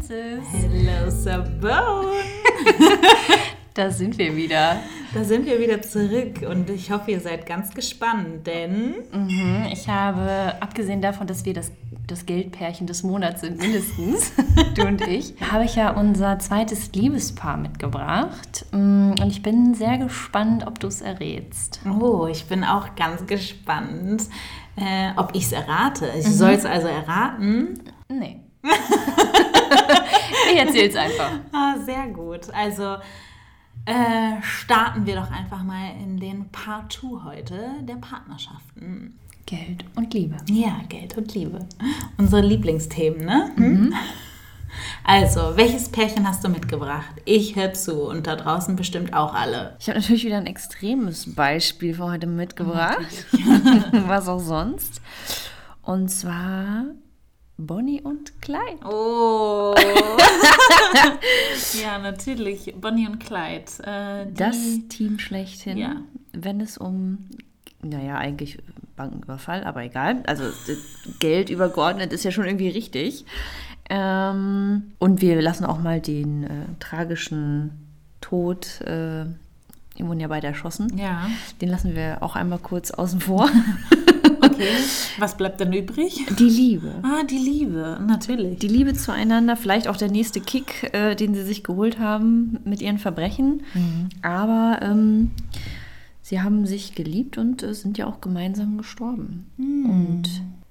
großer Bone. da sind wir wieder. Da sind wir wieder zurück und ich hoffe, ihr seid ganz gespannt, denn. Mhm, ich habe, abgesehen davon, dass wir das, das Geldpärchen des Monats sind, mindestens, du und ich, habe ich ja unser zweites Liebespaar mitgebracht. Mm, und ich bin sehr gespannt, ob du es errätst. Oh, ich bin auch ganz gespannt, äh, ob ich es errate. Ich mhm. soll es also erraten? Nee. ich erzähle es einfach. Ah, sehr gut. Also äh, starten wir doch einfach mal in den Part 2 heute der Partnerschaften. Geld und Liebe. Ja, Geld und Liebe. Unsere Lieblingsthemen, ne? Mhm. Also, welches Pärchen hast du mitgebracht? Ich höre zu und da draußen bestimmt auch alle. Ich habe natürlich wieder ein extremes Beispiel für heute mitgebracht. Was auch sonst. Und zwar Bonnie und Clyde. Oh. ja, natürlich. Bonnie und Clyde. Äh, das Team schlechthin, ja. wenn es um, naja, eigentlich Bankenüberfall, aber egal. Also Geld übergeordnet ist ja schon irgendwie richtig. Ähm, und wir lassen auch mal den äh, tragischen Tod. Äh, die wurden ja beide erschossen. Ja. Den lassen wir auch einmal kurz außen vor. Okay. Was bleibt dann übrig? Die Liebe. Ah, die Liebe, natürlich. Die Liebe zueinander, vielleicht auch der nächste Kick, äh, den sie sich geholt haben mit ihren Verbrechen. Mhm. Aber ähm, sie haben sich geliebt und äh, sind ja auch gemeinsam gestorben. Mhm. Und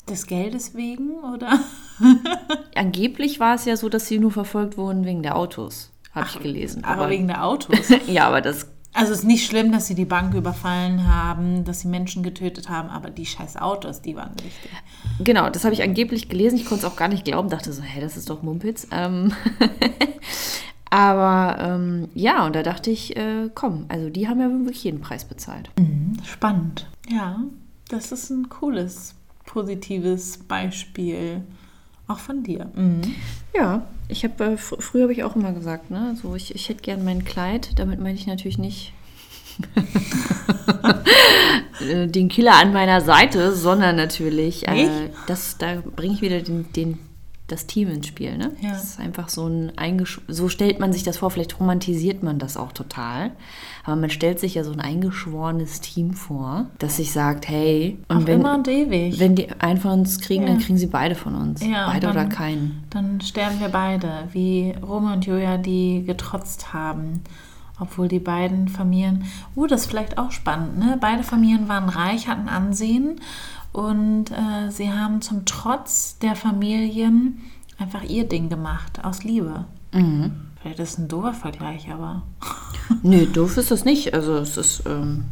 des Geldes wegen, oder? angeblich war es ja so, dass sie nur verfolgt wurden wegen der Autos, habe ich gelesen. Aber, aber wegen der Autos? ja, aber das also es ist nicht schlimm, dass sie die Bank überfallen haben, dass sie Menschen getötet haben, aber die scheiß Autos, die waren wichtig. Genau, das habe ich angeblich gelesen. Ich konnte es auch gar nicht glauben, dachte so, hä, das ist doch Mumpitz. Ähm aber ähm, ja, und da dachte ich, äh, komm, also die haben ja wirklich jeden Preis bezahlt. Mhm, spannend. Ja, das ist ein cooles, positives Beispiel. Auch von dir. Mhm. Ja, ich habe äh, fr früher habe ich auch immer gesagt, ne, so ich, ich hätte gern mein Kleid. Damit meine ich natürlich nicht den Killer an meiner Seite, sondern natürlich, äh, das, da bringe ich wieder den, den das Team ins Spiel. Ne? Ja. Das ist einfach so ein Eingesch so stellt man sich das vor, vielleicht romantisiert man das auch total. Aber man stellt sich ja so ein eingeschworenes Team vor, das sich sagt, hey, und wenn, immer und ewig. wenn die einen von uns kriegen, ja. dann kriegen sie beide von uns. Ja, beide dann, oder keinen. Dann sterben wir beide, wie Rome und Joja, die getrotzt haben. Obwohl die beiden Familien, uh, das ist vielleicht auch spannend, ne? Beide Familien waren reich, hatten Ansehen und äh, sie haben zum Trotz der Familien einfach ihr Ding gemacht, aus Liebe. Mhm. Vielleicht ist es ein doofer Vergleich, aber. Nö, doof ist das nicht. Also es ist ähm,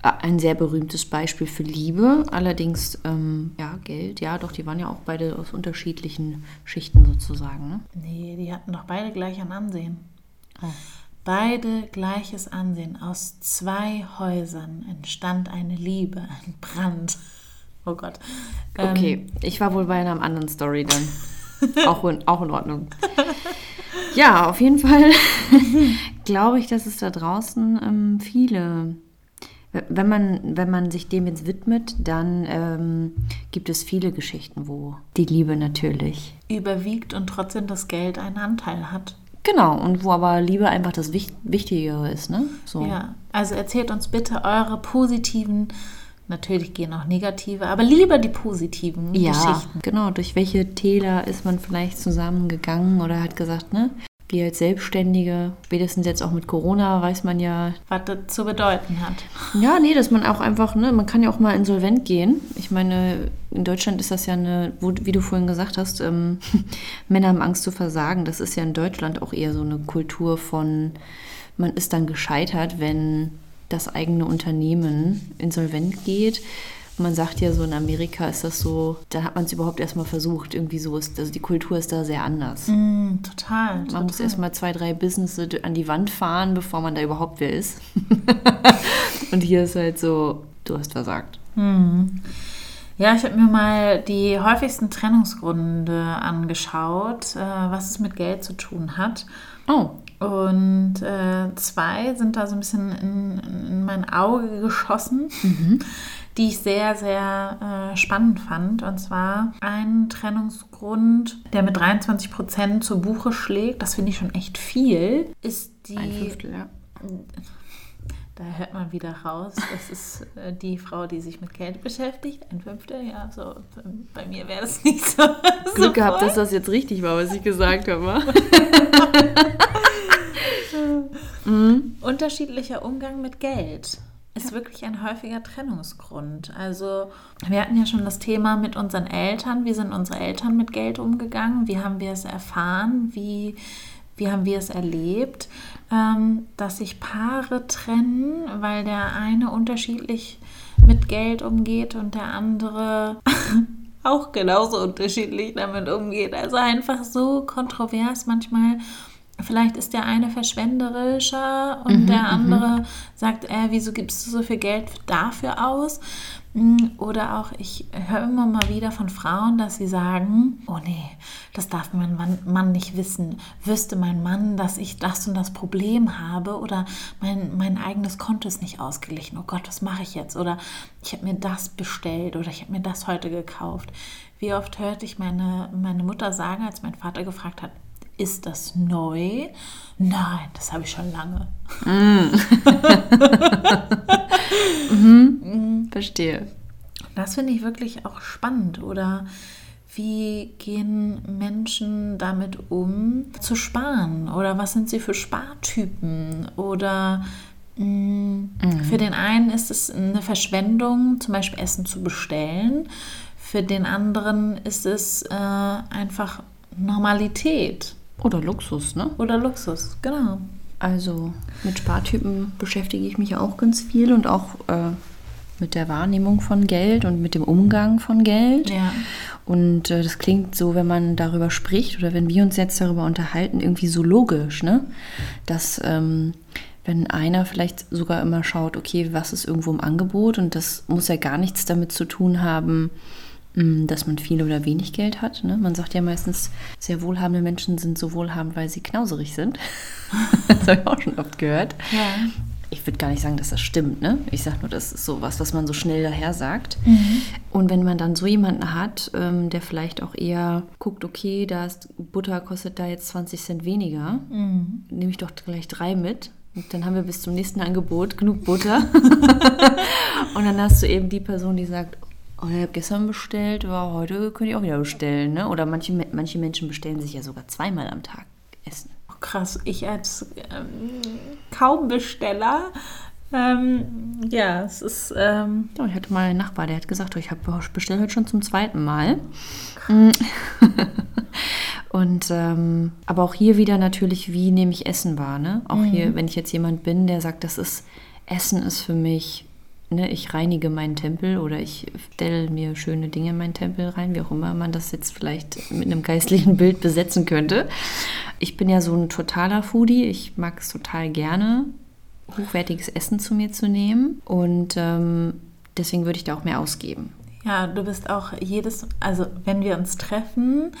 ein sehr berühmtes Beispiel für Liebe. Allerdings, ähm, ja, Geld, ja, doch, die waren ja auch beide aus unterschiedlichen Schichten sozusagen. Ne? Nee, die hatten doch beide gleich an Ansehen. Oh. Beide gleiches Ansehen. Aus zwei Häusern entstand eine Liebe, ein Brand. Oh Gott. Okay, ähm, ich war wohl bei einer anderen Story dann. auch, in, auch in Ordnung. Ja, auf jeden Fall glaube ich, dass es da draußen ähm, viele, wenn man, wenn man sich dem jetzt widmet, dann ähm, gibt es viele Geschichten, wo die Liebe natürlich überwiegt und trotzdem das Geld einen Anteil hat. Genau, und wo aber Liebe einfach das Wichtigere ist, ne? So. Ja, also erzählt uns bitte eure positiven Natürlich gehen auch negative, aber lieber die positiven ja, Geschichten. Genau, durch welche Täler ist man vielleicht zusammengegangen oder hat gesagt, ne? Wir als Selbstständige, spätestens jetzt auch mit Corona, weiß man ja. Was das zu bedeuten hat. Ja, nee, dass man auch einfach, ne, man kann ja auch mal insolvent gehen. Ich meine, in Deutschland ist das ja eine, wo, wie du vorhin gesagt hast, ähm, Männer haben Angst zu versagen. Das ist ja in Deutschland auch eher so eine Kultur von, man ist dann gescheitert, wenn das eigene Unternehmen insolvent geht. Man sagt ja so, in Amerika ist das so, da hat man es überhaupt erstmal versucht. Irgendwie so ist, also die Kultur ist da sehr anders. Mm, total. Man total. muss erstmal zwei, drei Businesses an die Wand fahren, bevor man da überhaupt wer ist. Und hier ist halt so, du hast versagt. Mm. Ja, ich habe mir mal die häufigsten Trennungsgründe angeschaut, äh, was es mit Geld zu tun hat. Oh. Und äh, zwei sind da so ein bisschen in, in mein Auge geschossen, mhm. die ich sehr, sehr äh, spannend fand. Und zwar ein Trennungsgrund, der mit 23 Prozent zu Buche schlägt, das finde ich schon echt viel, ist die. Ein Fünftel, ja. Da hört man wieder raus, das ist äh, die Frau, die sich mit Geld beschäftigt. Ein Fünftel, ja, so bei mir wäre das nicht so. Glück so gehabt, dass das jetzt richtig war, was ich gesagt habe. mhm. Unterschiedlicher Umgang mit Geld ist wirklich ein häufiger Trennungsgrund. Also wir hatten ja schon das Thema mit unseren Eltern. Wie sind unsere Eltern mit Geld umgegangen? Wie haben wir es erfahren? Wie, wie haben wir es erlebt? Ähm, dass sich Paare trennen, weil der eine unterschiedlich mit Geld umgeht und der andere auch genauso unterschiedlich damit umgeht. Also einfach so kontrovers manchmal Vielleicht ist der eine verschwenderischer und mhm, der mhm. andere sagt, äh, wieso gibst du so viel Geld dafür aus? Oder auch, ich höre immer mal wieder von Frauen, dass sie sagen, oh nee, das darf mein Mann, Mann, nicht wissen. Wüsste mein Mann, dass ich das und das Problem habe oder mein, mein eigenes Konto ist nicht ausgeglichen. Oh Gott, was mache ich jetzt? Oder ich habe mir das bestellt oder ich habe mir das heute gekauft. Wie oft hörte ich meine, meine Mutter sagen, als mein Vater gefragt hat, ist das neu? Nein, das habe ich schon lange. Mm. mhm. Verstehe. Das finde ich wirklich auch spannend. Oder wie gehen Menschen damit um, zu sparen? Oder was sind sie für Spartypen? Oder mh, mm, mhm. für den einen ist es eine Verschwendung, zum Beispiel Essen zu bestellen. Für den anderen ist es äh, einfach Normalität. Oder Luxus, ne? Oder Luxus, genau. Also mit Spartypen beschäftige ich mich auch ganz viel und auch äh, mit der Wahrnehmung von Geld und mit dem Umgang von Geld. Ja. Und äh, das klingt so, wenn man darüber spricht oder wenn wir uns jetzt darüber unterhalten, irgendwie so logisch, ne? Dass ähm, wenn einer vielleicht sogar immer schaut, okay, was ist irgendwo im Angebot und das muss ja gar nichts damit zu tun haben, Mm, dass man viel oder wenig Geld hat. Ne? Man sagt ja meistens, sehr wohlhabende Menschen sind so wohlhabend, weil sie knauserig sind. das habe ich auch schon oft gehört. Ja. Ich würde gar nicht sagen, dass das stimmt. Ne? Ich sage nur, das ist so was, was man so schnell daher sagt. Mhm. Und wenn man dann so jemanden hat, ähm, der vielleicht auch eher guckt, okay, da ist Butter kostet da jetzt 20 Cent weniger, mhm. nehme ich doch gleich drei mit. Und dann haben wir bis zum nächsten Angebot genug Butter. und dann hast du eben die Person, die sagt, oh, ich habe gestern bestellt, aber heute könnte ich auch wieder bestellen. Ne? Oder manche, manche Menschen bestellen sich ja sogar zweimal am Tag Essen. Oh, krass, ich als ähm, Kaumbesteller ähm, ja, es ist. Ähm ja, ich hatte mal einen Nachbar, der hat gesagt, ich habe bestellt heute schon zum zweiten Mal. Und ähm, aber auch hier wieder natürlich, wie nehme ich Essen wahr? Ne? Auch mhm. hier, wenn ich jetzt jemand bin, der sagt, das ist Essen ist für mich ne, ich reinige meinen Tempel oder ich stelle mir schöne Dinge in meinen Tempel rein, wie auch immer man das jetzt vielleicht mit einem geistlichen Bild besetzen könnte. Ich bin ja so ein totaler Foodie. Ich mag es total gerne, hochwertiges Essen zu mir zu nehmen. Und ähm, deswegen würde ich da auch mehr ausgeben. Ja, du bist auch jedes, also wenn wir uns treffen,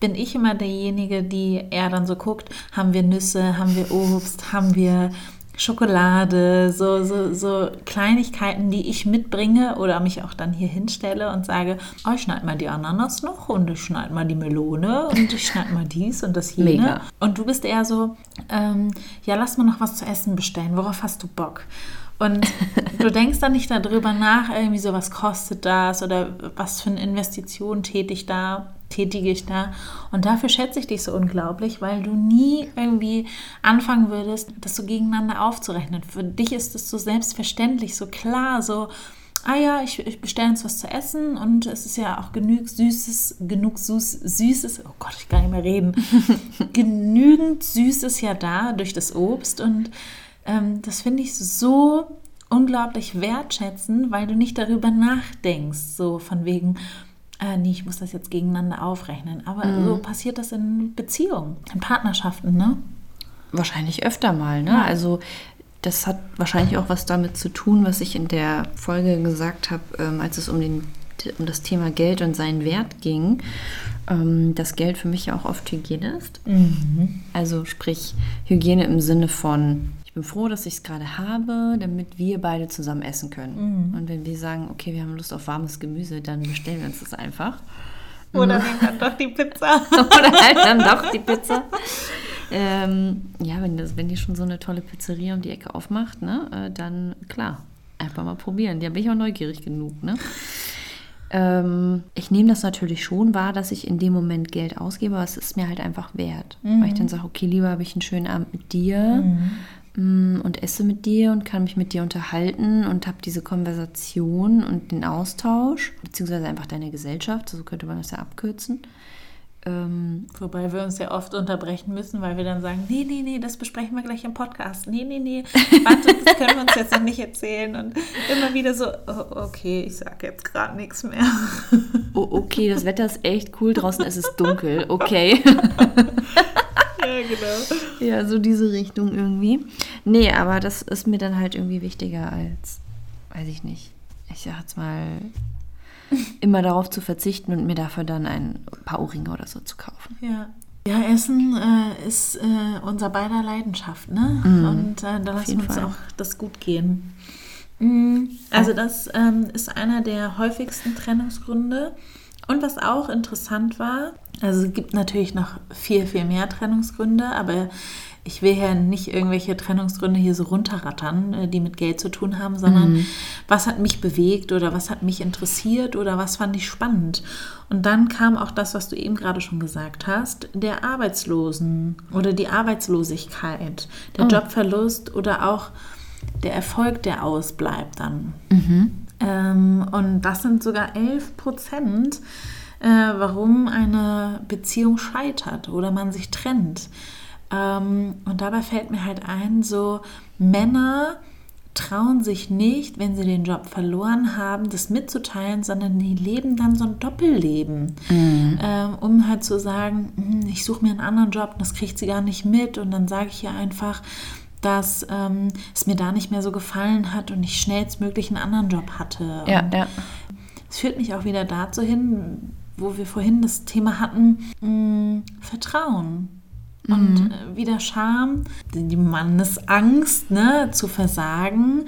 bin ich immer derjenige, die eher dann so guckt, haben wir Nüsse, haben wir Obst, haben wir Schokolade, so, so, so Kleinigkeiten, die ich mitbringe oder mich auch dann hier hinstelle und sage, oh, ich schneide mal die Ananas noch und ich schneide mal die Melone und ich schneide mal dies und das jene. Mega. Und du bist eher so, ähm, ja, lass mal noch was zu essen bestellen, worauf hast du Bock? Und du denkst dann nicht darüber nach, irgendwie so, was kostet das oder was für eine Investition tätige ich da tätige ich da. Und dafür schätze ich dich so unglaublich, weil du nie irgendwie anfangen würdest, das so gegeneinander aufzurechnen. Für dich ist es so selbstverständlich, so klar, so, ah ja, ich, ich bestelle uns was zu essen und es ist ja auch genug Süßes, genug Süß, Süßes, oh Gott, ich kann nicht mehr reden, genügend Süßes ja da durch das Obst und ähm, das finde ich so unglaublich wertschätzen, weil du nicht darüber nachdenkst, so von wegen, äh, nee, ich muss das jetzt gegeneinander aufrechnen. Aber mhm. so passiert das in Beziehungen, in Partnerschaften, ne? Wahrscheinlich öfter mal, ne? Ja. Also das hat wahrscheinlich auch was damit zu tun, was ich in der Folge gesagt habe, ähm, als es um, den, um das Thema Geld und seinen Wert ging. ähm, dass Geld für mich ja auch oft Hygiene ist. Mhm. Also sprich Hygiene im Sinne von, ich bin froh, dass ich es gerade habe, damit wir beide zusammen essen können. Und wenn wir sagen, okay, wir haben Lust auf warmes Gemüse, dann bestellen wir uns das einfach. Oder nehmen dann doch die Pizza. Oder halt dann doch die Pizza. Ähm, ja, wenn, das, wenn die schon so eine tolle Pizzeria um die Ecke aufmacht, ne, äh, dann klar, einfach mal probieren. Da bin ich auch neugierig genug. Ne? Ähm, ich nehme das natürlich schon wahr, dass ich in dem Moment Geld ausgebe, aber es ist mir halt einfach wert. Weil ich dann sage, okay, lieber habe ich einen schönen Abend mit dir mm, und esse mit dir und kann mich mit dir unterhalten und habe diese Konversation und den Austausch, beziehungsweise einfach deine Gesellschaft, so könnte man das ja abkürzen. Ähm, Wobei wir uns ja oft unterbrechen müssen, weil wir dann sagen, nee, nee, nee, das besprechen wir gleich im Podcast. Nee, nee, nee, warte, das können wir uns jetzt noch nicht erzählen. Und immer wieder so, oh, okay, ich sage jetzt gerade nichts mehr. oh, okay, das Wetter ist echt cool, draußen ist es dunkel, okay. ja, genau. Ja, so diese Richtung irgendwie. Nee, aber das ist mir dann halt irgendwie wichtiger als, weiß ich nicht, ich sag jetzt mal, immer darauf zu verzichten und mir dafür dann ein paar Ohrringe oder so zu kaufen. Ja. Ja, Essen äh, ist äh, unser beider Leidenschaft, ne? Und äh, da lassen wir uns Fall. auch das gut gehen. Mm, Also das ähm, ist einer der häufigsten Trennungsgründe. Und was auch interessant war, also es gibt natürlich noch viel, viel mehr Trennungsgründe, aber ich will ja nicht irgendwelche Trennungsgründe hier so runterrattern, äh, die mit Geld zu tun haben, sondern was hat mich bewegt oder was hat mich interessiert oder was fand ich spannend. Und dann kam auch das, was du eben gerade schon gesagt hast, der Arbeitslosen oder die Arbeitslosigkeit, der Jobverlust oder auch der Erfolg, der ausbleibt dann. Ähm, und das sind sogar 11 Prozent, äh, warum eine Beziehung scheitert oder man sich trennt. Ähm, und dabei fällt mir halt ein, so Männer trauen sich nicht, wenn sie den Job verloren haben, das mitzuteilen, sondern die leben dann so ein Doppelleben, ähm, um halt zu sagen, "Hm, ich suche mir einen anderen Job, das kriegt sie gar nicht mit und dann sage ich ihr einfach, dass ähm, es mir da nicht mehr so gefallen hat und ich schnellstmöglich einen anderen Job hatte. Ja, ja. es führt mich auch wieder dazu hin, wo wir vorhin das Thema hatten, mh, Vertrauen. Und äh, wieder Scham, die die Mannesangst, ne, zu versagen.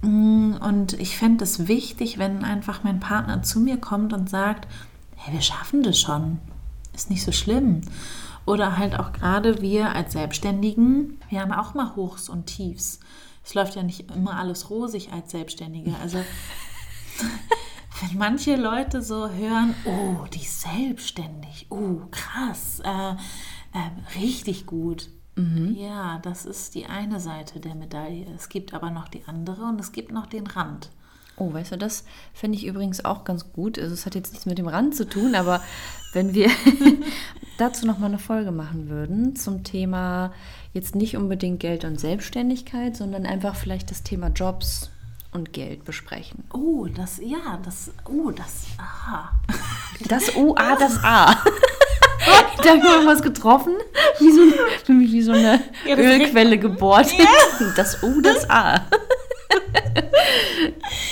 Mm, Und ich fände es wichtig, wenn einfach mein Partner zu mir kommt und sagt, hey, wir schaffen das schon. Ist nicht so schlimm. Oder halt auch gerade wir als Selbstständigen, wir haben auch mal Hochs und Tiefs. Es läuft ja nicht immer alles rosig als Selbstständige. Also wenn manche Leute so hören, oh, die ist selbstständig, oh, krass, äh, äh, richtig gut. Ja, das ist die eine Seite der Medaille. Es gibt aber noch die andere und es gibt noch den Rand. Oh, weißt du, das finde ich übrigens auch ganz gut. Also es hat jetzt nichts mit dem Rand zu tun, aber wenn wir dazu nochmal eine Folge machen würden zum Thema jetzt nicht unbedingt Geld und Selbstständigkeit, sondern einfach vielleicht das Thema Jobs und Geld besprechen. Oh, das, ja, das, oh, das, aha. Das O, A, das A. da haben wir was getroffen. Wie so, für mich wie so eine Ja, Ölquelle gebohrt. Das O, das A.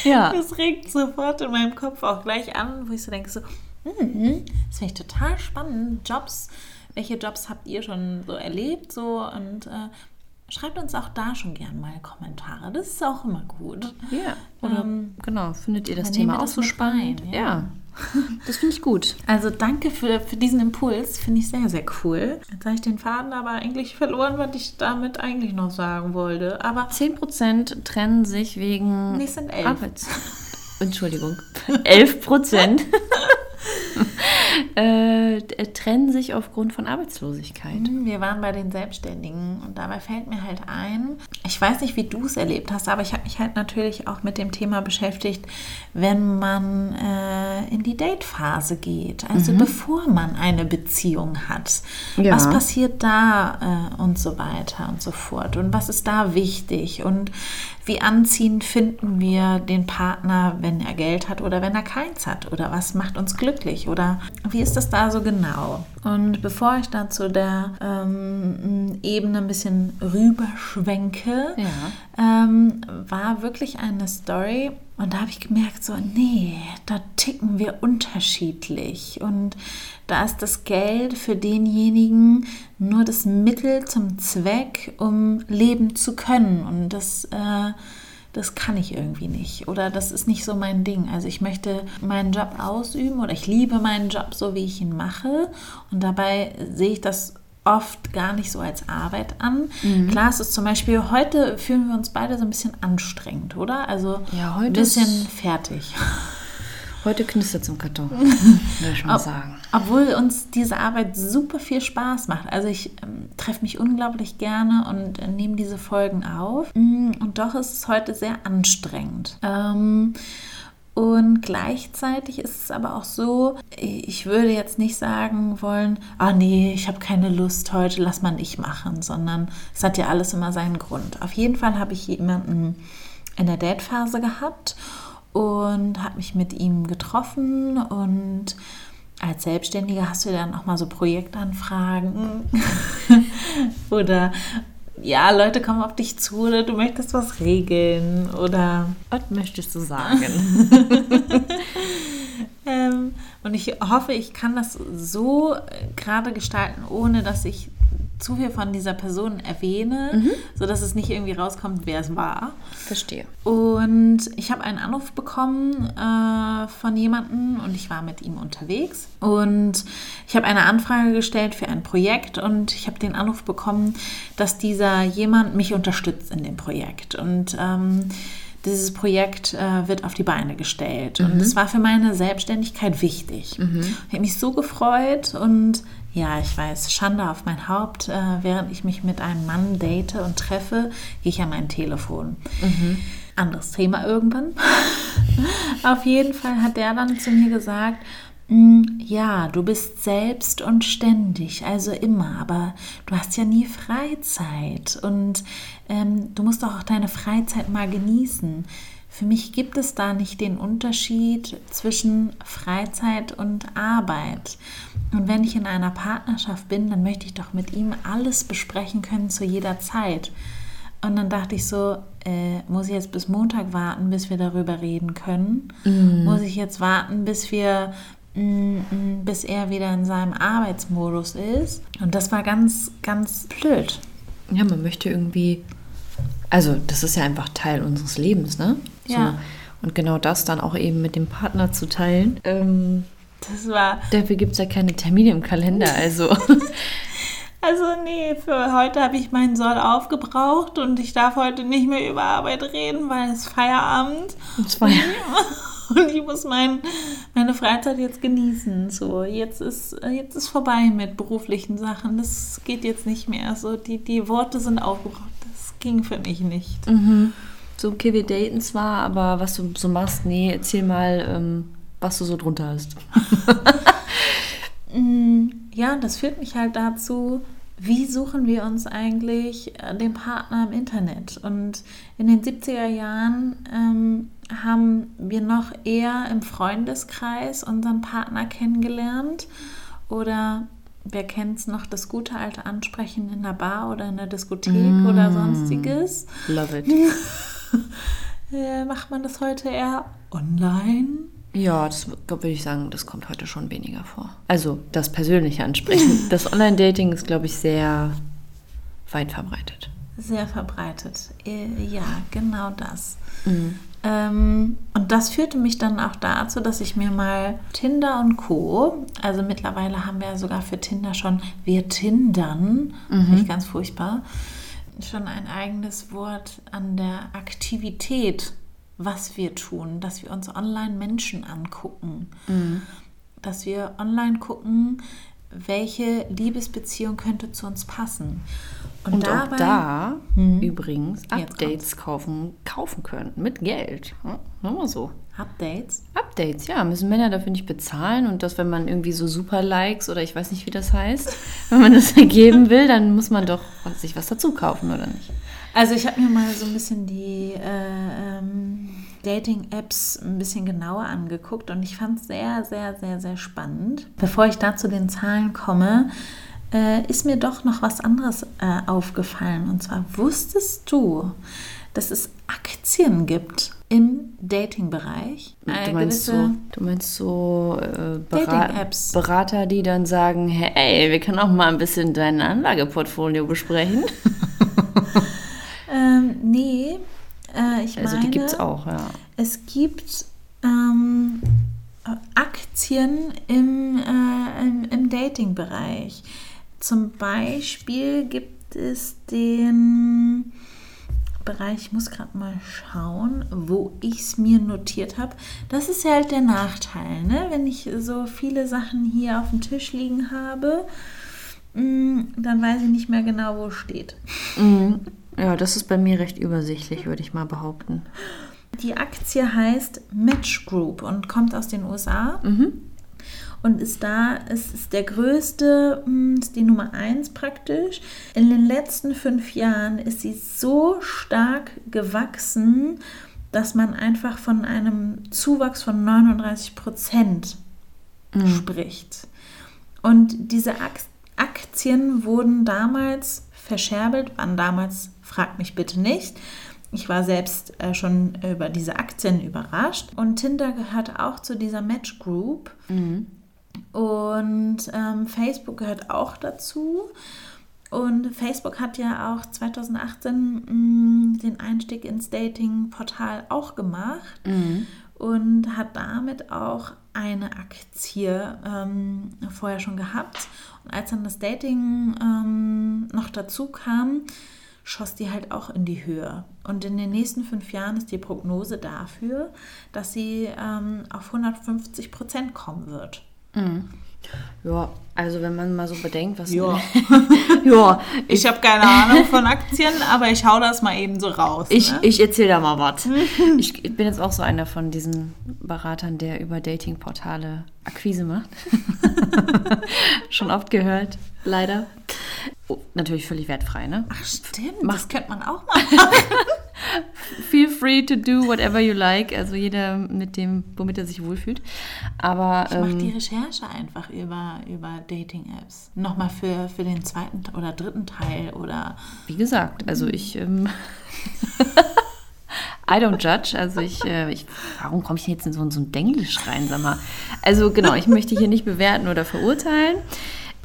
ja. Das regt sofort in meinem Kopf auch gleich an, wo ich so denke, so, hm, das finde ich total spannend. Jobs, welche Jobs habt ihr schon so erlebt? So, und äh, schreibt uns auch da schon gern mal Kommentare. Das ist auch immer gut. Ja, oder Ähm, genau, findet ihr das Thema auch das so spannend? rein, ja. ja. das finde ich gut. Also danke für, für diesen Impuls, finde ich sehr, sehr cool. Jetzt habe ich den Faden aber eigentlich verloren, was ich damit eigentlich noch sagen wollte. Aber 10% trennen sich wegen Nee, es sind elf. Arbeits... Entschuldigung. 11% äh, trennen sich aufgrund von Arbeitslosigkeit. wir waren bei den Selbstständigen und dabei fällt mir halt ein, ich weiß nicht, wie du es erlebt hast, aber ich habe mich halt natürlich auch mit dem Thema beschäftigt, wenn man äh, in die Date-Phase geht, also bevor man eine Beziehung hat. Ja. Was passiert da äh, und so weiter und so fort und was ist da wichtig und wie anziehend finden wir den Partner, wenn er Geld hat oder wenn er keins hat? Oder was macht uns glücklich? Oder wie ist das da so genau? Und bevor ich da zu der ähm, Ebene ein bisschen rüberschwenke, Ja. ähm, war wirklich eine Story, Und da habe ich gemerkt, so, nee, da ticken wir unterschiedlich. Und da ist das Geld für denjenigen nur das Mittel zum Zweck, um leben zu können. Und das, äh, das kann ich irgendwie nicht. Oder das ist nicht so mein Ding. Also ich möchte meinen Job ausüben oder ich liebe meinen Job so, wie ich ihn mache. Und dabei sehe ich das oft gar nicht so als Arbeit an. Mhm. Klar, es ist zum Beispiel, heute fühlen wir uns beide so ein bisschen anstrengend, oder? Also ja, heute ein bisschen fertig. Heute knistert es im Karton, würde ich mal Ob, sagen. Obwohl uns diese Arbeit super viel Spaß macht. Also ich ähm, treffe mich unglaublich gerne und äh, nehme diese Folgen auf. Mm, und doch ist es heute sehr anstrengend. Ähm, und gleichzeitig ist es aber auch so, ich würde jetzt nicht sagen wollen, ah nee, ich habe keine Lust heute, lass mal nicht machen, sondern es hat ja alles immer seinen Grund. Auf jeden Fall habe ich jemanden in der Date-Phase gehabt und habe mich mit ihm getroffen und als Selbstständiger hast du dann auch mal so Projektanfragen oder ja, Leute kommen auf dich zu oder du möchtest was regeln oder was möchtest du sagen? ähm, und ich hoffe, ich kann das so gerade gestalten, ohne dass ich zu viel von dieser Person erwähne, mhm. sodass es nicht irgendwie rauskommt, wer es war. Verstehe. Und ich habe einen Anruf bekommen äh, von jemandem und ich war mit ihm unterwegs. Und ich habe eine Anfrage gestellt für ein Projekt und ich habe den Anruf bekommen, dass dieser jemand mich unterstützt in dem Projekt. Und ähm, dieses Projekt äh, wird auf die Beine gestellt. Mhm. Und es war für meine Selbstständigkeit wichtig. Mhm. Ich habe mich so gefreut und ja, ich weiß, Schande auf mein Haupt. Äh, während ich mich mit einem Mann date und treffe, gehe ich an mein Telefon. Mhm. Anderes Thema irgendwann. auf jeden Fall hat der dann zu mir gesagt, ja, du bist selbst und ständig, also immer, aber du hast ja nie Freizeit und ähm, du musst doch auch deine Freizeit mal genießen. Für mich gibt es da nicht den Unterschied zwischen Freizeit und Arbeit. Und wenn ich in einer Partnerschaft bin, dann möchte ich doch mit ihm alles besprechen können zu jeder Zeit. Und dann dachte ich so, äh, muss ich jetzt bis Montag warten, bis wir darüber reden können? Mm. Muss ich jetzt warten, bis wir bis er wieder in seinem Arbeitsmodus ist? Und das war ganz, ganz blöd. Ja, man möchte irgendwie, also das ist ja einfach Teil unseres Lebens, ne? Ja. So. Und genau das dann auch eben mit dem Partner zu teilen. Ähm, das war. Dafür gibt es ja keine Termine im Kalender, also. Also nee, für heute habe ich meinen Soll aufgebraucht und ich darf heute nicht mehr über Arbeit reden, weil es Feierabend. Und Feierabend. Und ich muss mein, meine Freizeit jetzt genießen. So, jetzt ist, jetzt ist vorbei mit beruflichen Sachen. Das geht jetzt nicht mehr. So, die, die Worte sind aufgebraucht. Das ging für mich nicht. Mhm so, okay, wir daten zwar, aber was du so machst, nee, erzähl mal, ähm, was du so drunter hast. Mm, ja, das führt mich halt dazu, wie suchen wir uns eigentlich äh, den Partner im Internet? Und in den 70er Jahren ähm, haben wir noch eher im Freundeskreis unseren Partner kennengelernt oder wer kennt es noch, das gute alte Ansprechen in der Bar oder in der Diskothek mm, oder sonstiges. Love it. Äh, macht man das heute eher online? Ja, das würde ich sagen, das kommt heute schon weniger vor. Also das persönliche Ansprechen. das Online-Dating ist, glaube ich, sehr weit verbreitet. Sehr verbreitet. Äh, ja, genau das. Mhm. Ähm, und das führte mich dann auch dazu, dass ich mir mal Tinder und Co. Also mittlerweile haben wir ja sogar für Tinder schon wir Tindern. Mhm. Finde ich ganz furchtbar schon ein eigenes Wort an der Aktivität, was wir tun, dass wir uns online Menschen angucken, mhm. dass wir online gucken, welche Liebesbeziehung könnte zu uns passen. Und, Und dabei, auch da hm, übrigens Updates kaufen, kaufen können mit Geld. Ja, nur so. Updates? Updates, ja. Müssen Männer dafür nicht bezahlen. Und das, wenn man irgendwie so Super-Likes oder ich weiß nicht, wie das heißt, wenn man das ergeben will, dann muss man doch sich was dazu kaufen, oder nicht? Also ich habe mir mal so ein bisschen die äh, ähm, Dating-Apps ein bisschen genauer angeguckt und ich fand es sehr, sehr, sehr, sehr spannend. Bevor ich da zu den Zahlen komme, äh, ist mir doch noch was anderes äh, aufgefallen. Und zwar wusstest du, dass es Aktien gibt im Dating-Bereich. Du meinst, so, du meinst so äh, Bera Dating-Apps. Berater, die dann sagen, hey, wir können auch mal ein bisschen dein Anlageportfolio besprechen. Ähm, nee, äh, ich Also meine, die gibt es auch, ja. es gibt ähm, Aktien im, äh, im, im Dating-Bereich. Zum Beispiel gibt es den Bereich, ich muss gerade mal schauen, wo ich es mir notiert habe. Das ist ja halt der Nachteil, ne? wenn ich so viele Sachen hier auf dem Tisch liegen habe, mh, dann weiß ich nicht mehr genau, wo es steht. Mhm. Ja, das ist bei mir recht übersichtlich, würde ich mal behaupten. Die Aktie heißt Match Group und kommt aus den USA. Und ist da, es ist der größte, mh, ist die Nummer 1 praktisch. In den letzten fünf Jahren ist sie so stark gewachsen, dass man einfach von einem Zuwachs von 39 Prozent spricht. Und diese Ak- Aktien wurden damals verscherbelt, waren damals, fragt mich bitte nicht. Ich war selbst äh, schon über diese Aktien überrascht. Und Tinder gehört auch zu dieser Match Group. Und ähm, Facebook gehört auch dazu. Und Facebook hat ja auch 2018 mh, den Einstieg ins Dating-Portal auch gemacht und hat damit auch eine Aktie ähm, vorher schon gehabt. Und als dann das Dating ähm, noch dazu kam, schoss die halt auch in die Höhe. Und in den nächsten fünf Jahren ist die Prognose dafür, dass sie ähm, auf 150 Prozent kommen wird. Ja, also wenn man mal so bedenkt, was... Ja. ja, ich, Ich habe keine Ahnung von Aktien, aber ich hau das mal eben so raus. ich, ne? ich erzähle da mal was. Ich bin jetzt auch so einer von diesen Beratern, der über Datingportale Akquise macht. Schon oft gehört, leider. Oh, natürlich völlig wertfrei, ne? Ach stimmt, das könnte man auch mal. Feel free to do whatever you like. Also jeder mit dem, womit er sich wohlfühlt. Aber Ich mache ähm, die Recherche einfach über, über Dating-Apps. Nochmal für, für den zweiten oder dritten Teil oder wie gesagt, also ich. Ähm, I don't judge. Also ich, äh, ich warum komme ich denn jetzt in so, in so ein Denglisch rein, sag mal? Also genau, ich möchte hier nicht bewerten oder verurteilen.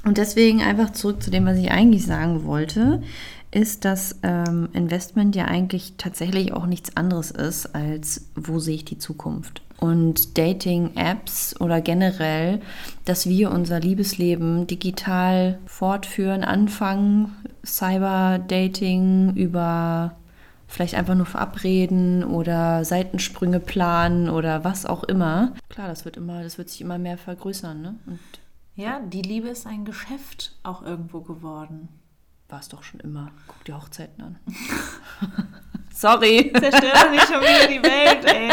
Und deswegen einfach zurück zu dem, was ich eigentlich sagen wollte, ist, dass ähm, Investment ja eigentlich tatsächlich auch nichts anderes ist, als wo sehe ich die Zukunft. Und Dating-Apps oder generell, dass wir unser Liebesleben digital fortführen, anfangen, Cyber-Dating über vielleicht einfach nur verabreden oder Seitensprünge planen oder was auch immer. Klar, das wird immer, das wird sich immer mehr vergrößern, ne? Und ja, die Liebe ist ein Geschäft auch irgendwo geworden. War es doch schon immer. Guck die Hochzeiten an. Sorry. Zerstört doch nicht schon wieder die Welt, ey.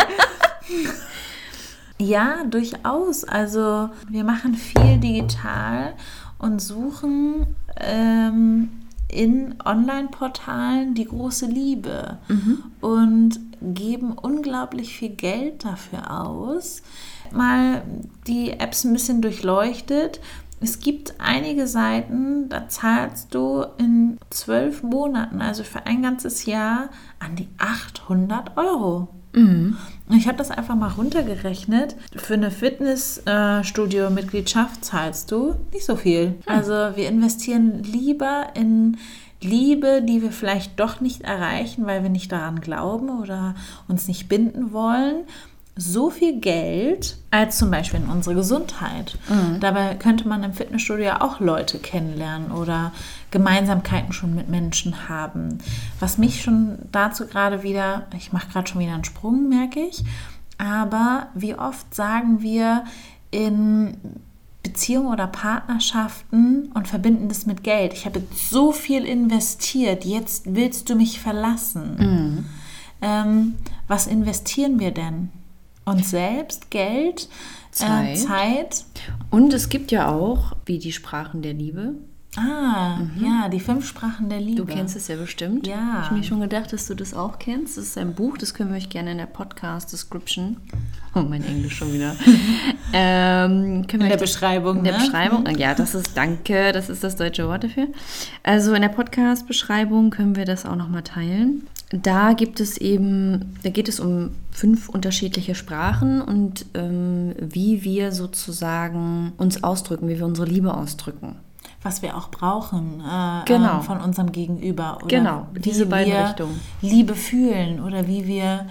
Ja, durchaus. Also wir machen viel digital und suchen ähm, in Online-Portalen die große Liebe und geben unglaublich viel Geld dafür aus. Mal die Apps ein bisschen durchleuchtet. Es gibt einige Seiten, da zahlst du in zwölf Monaten, also für ein ganzes Jahr, an die 800 Euro. Ich habe das einfach mal runtergerechnet. Für eine Fitnessstudio-Mitgliedschaft zahlst du nicht so viel. Also wir investieren lieber in Liebe, die wir vielleicht doch nicht erreichen, weil wir nicht daran glauben oder uns nicht binden wollen. So viel Geld als zum Beispiel in unsere Gesundheit. Dabei könnte man im Fitnessstudio ja auch Leute kennenlernen oder Gemeinsamkeiten schon mit Menschen haben. Was mich schon dazu gerade wieder, ich mache gerade schon wieder einen Sprung, merke ich, aber wie oft sagen wir in Beziehungen oder Partnerschaften und verbinden das mit Geld. Ich habe jetzt so viel investiert, jetzt willst du mich verlassen. Ähm, was investieren wir denn? Uns selbst, Geld, Äh, Zeit. Zeit. Und es gibt ja auch, wie die Sprachen der Liebe. Ah, ja, die fünf Sprachen der Liebe. Du kennst es ja bestimmt. Ja. Habe ich mir schon gedacht, dass du das auch kennst. Das ist ein Buch, das können wir euch gerne in der Podcast-Description. Oh, mein Englisch schon wieder. ähm, In der Beschreibung, In der ne? Beschreibung. Ja, das ist, danke, das ist das deutsche Wort dafür. Also in der Podcast-Beschreibung können wir das auch nochmal teilen. Da gibt es eben, da geht es um fünf unterschiedliche Sprachen und ähm, wie wir sozusagen uns ausdrücken, wie wir unsere Liebe ausdrücken. Was wir auch brauchen äh, Genau. äh, von unserem Gegenüber. Oder Genau, diese beiden Richtungen. Liebe fühlen oder wie wir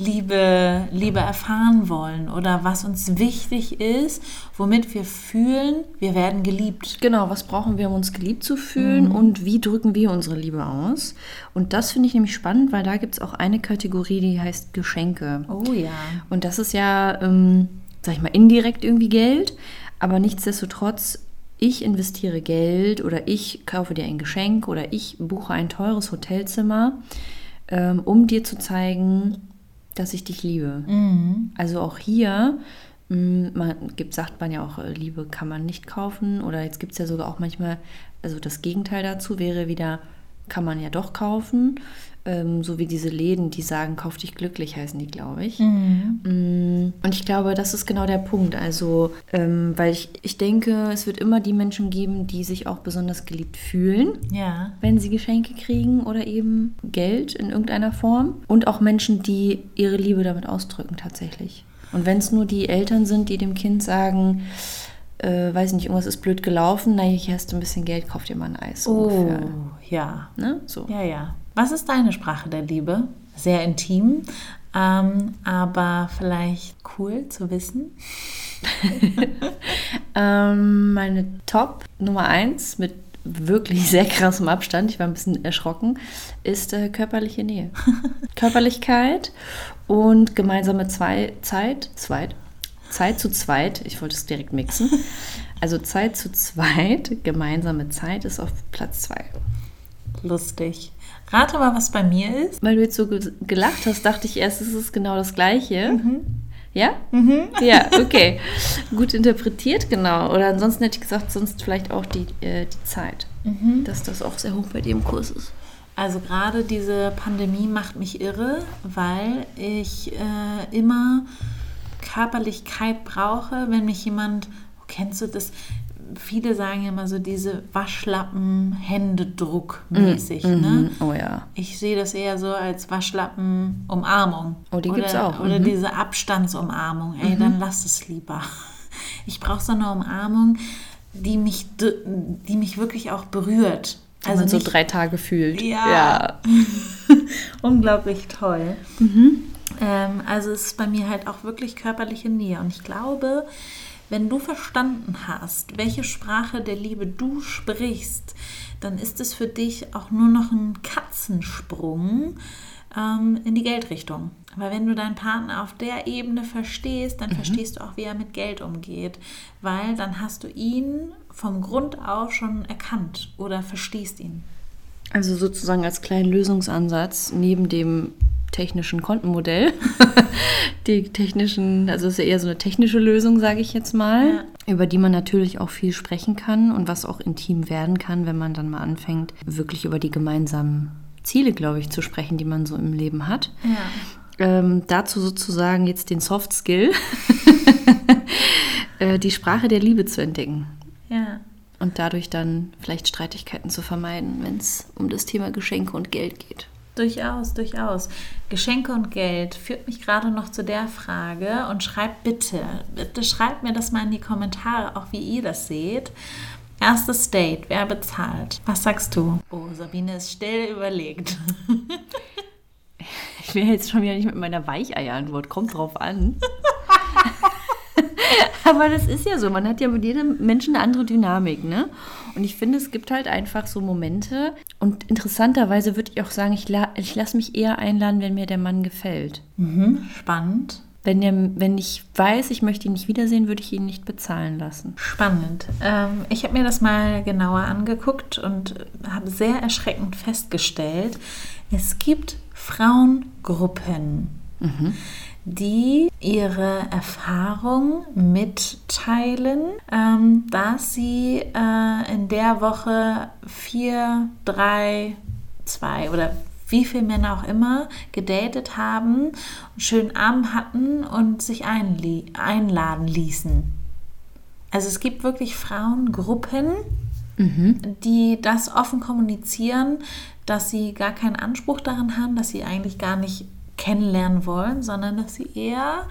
Liebe, Liebe erfahren wollen oder was uns wichtig ist, womit wir fühlen, wir werden geliebt. Genau, was brauchen wir, um uns geliebt zu fühlen und wie drücken wir unsere Liebe aus? Und das finde ich nämlich spannend, weil da gibt es auch eine Kategorie, die heißt Geschenke. Oh ja. Und das ist ja, ähm, sag ich mal, indirekt irgendwie Geld, aber nichtsdestotrotz, ich investiere Geld oder ich kaufe dir ein Geschenk oder ich buche ein teures Hotelzimmer, ähm, um dir zu zeigen, dass ich dich liebe. Also auch hier, mh, man gibt, sagt man ja auch, äh, Liebe kann man nicht kaufen oder jetzt gibt es ja sogar auch manchmal, also das Gegenteil dazu wäre wieder, kann man ja doch kaufen. Ähm, so wie diese Läden, die sagen, kauf dich glücklich, heißen die, glaube ich. Mm, Und ich glaube, das ist genau der Punkt. Also, ähm, weil ich, ich denke, es wird immer die Menschen geben, die sich auch besonders geliebt fühlen Ja. wenn sie Geschenke kriegen oder eben Geld in irgendeiner Form. Und auch Menschen, die ihre Liebe damit ausdrücken tatsächlich. Und wenn es nur die Eltern sind, die dem Kind sagen, äh, weiß nicht, irgendwas ist blöd gelaufen, na, hier hast du ein bisschen Geld, kauf dir mal ein Eis. Oh, ungefähr. ja. Ne? So. Ja, ja. Was ist deine Sprache der Liebe? Sehr intim, ähm, aber vielleicht cool zu wissen. Ähm, meine Top Nummer eins mit wirklich sehr krassem Abstand, ich war ein bisschen erschrocken, ist äh, körperliche Nähe. Körperlichkeit und gemeinsame Zwei Zeit, zweit, Zeit zu zweit, ich wollte es direkt mixen. Also Zeit zu zweit, gemeinsame Zeit ist auf Platz zwei. Lustig. Rate mal, was bei mir ist. Weil du jetzt so ge gelacht hast, dachte ich erst, es ist genau das Gleiche. Ja? Ja, okay. Gut interpretiert, genau. Oder ansonsten hätte ich gesagt, sonst vielleicht auch die, äh, die Zeit. Dass das auch sehr hoch bei dir im Kurs ist. Also gerade diese Pandemie macht mich irre, weil ich äh, immer Körperlichkeit brauche, wenn mich jemand, oh, kennst du das? Viele sagen ja immer so diese Waschlappen-Händedruck mäßig. Ne? Mhm. Oh ja. Ich sehe das eher so als Waschlappen-Umarmung. Oh, die oder, gibt's auch. Oder Mhm. diese Abstandsumarmung. Ey, dann lass es lieber. Ich brauche so eine Umarmung, die mich, die mich wirklich auch berührt. Also man so nicht- drei Tage fühlt. Ja. Unglaublich toll. Ähm, also es ist bei mir halt auch wirklich körperliche Nähe. Und ich glaube, wenn du verstanden hast, welche Sprache der Liebe du sprichst, dann ist es für dich auch nur noch ein Katzensprung ähm, in die Geldrichtung. Weil wenn du deinen Partner auf der Ebene verstehst, dann verstehst du auch, wie er mit Geld umgeht. Weil dann hast du ihn vom Grund auf schon erkannt oder verstehst ihn. Also sozusagen als kleinen Lösungsansatz neben dem technischen Kontenmodell. die technischen, also es ist ja eher so eine technische Lösung, sage ich jetzt mal, über die man natürlich auch viel sprechen kann und was auch intim werden kann, wenn man dann mal anfängt, wirklich über die gemeinsamen Ziele, glaube ich, zu sprechen, die man so im Leben hat. Ja. Ähm, dazu sozusagen jetzt den Soft Skill, äh, die Sprache der Liebe zu entdecken. Ja. Und dadurch dann vielleicht Streitigkeiten zu vermeiden, wenn es um das Thema Geschenke und Geld geht. Durchaus, durchaus. Geschenke und Geld führt mich gerade noch zu der Frage und schreibt bitte, bitte schreibt mir das mal in die Kommentare, auch wie ihr das seht. Erstes Date, wer bezahlt? Was sagst du? Oh, Sabine ist still überlegt. Ich will jetzt schon wieder nicht mit meiner Weicheier-Antwort, kommt drauf an. Aber das ist ja so, man hat ja mit jedem Menschen eine andere Dynamik, ne? Und ich finde, es gibt halt einfach so Momente. Und interessanterweise würde ich auch sagen, ich, la ich lasse mich eher einladen, wenn mir der Mann gefällt. Mhm, spannend. Wenn, der, wenn ich weiß, ich möchte ihn nicht wiedersehen, würde ich ihn nicht bezahlen lassen. Spannend. Ähm, ich habe mir das mal genauer angeguckt und habe sehr erschreckend festgestellt, es gibt Frauengruppen, die ihre Erfahrung mitteilen, ähm, dass sie äh, in der Woche vier, drei, zwei oder wie viele Männer auch immer gedatet haben, einen schönen Abend hatten und sich einladen ließen. Also es gibt wirklich Frauengruppen, die das offen kommunizieren, dass sie gar keinen Anspruch daran haben, dass sie eigentlich gar nicht kennenlernen wollen, sondern dass sie eher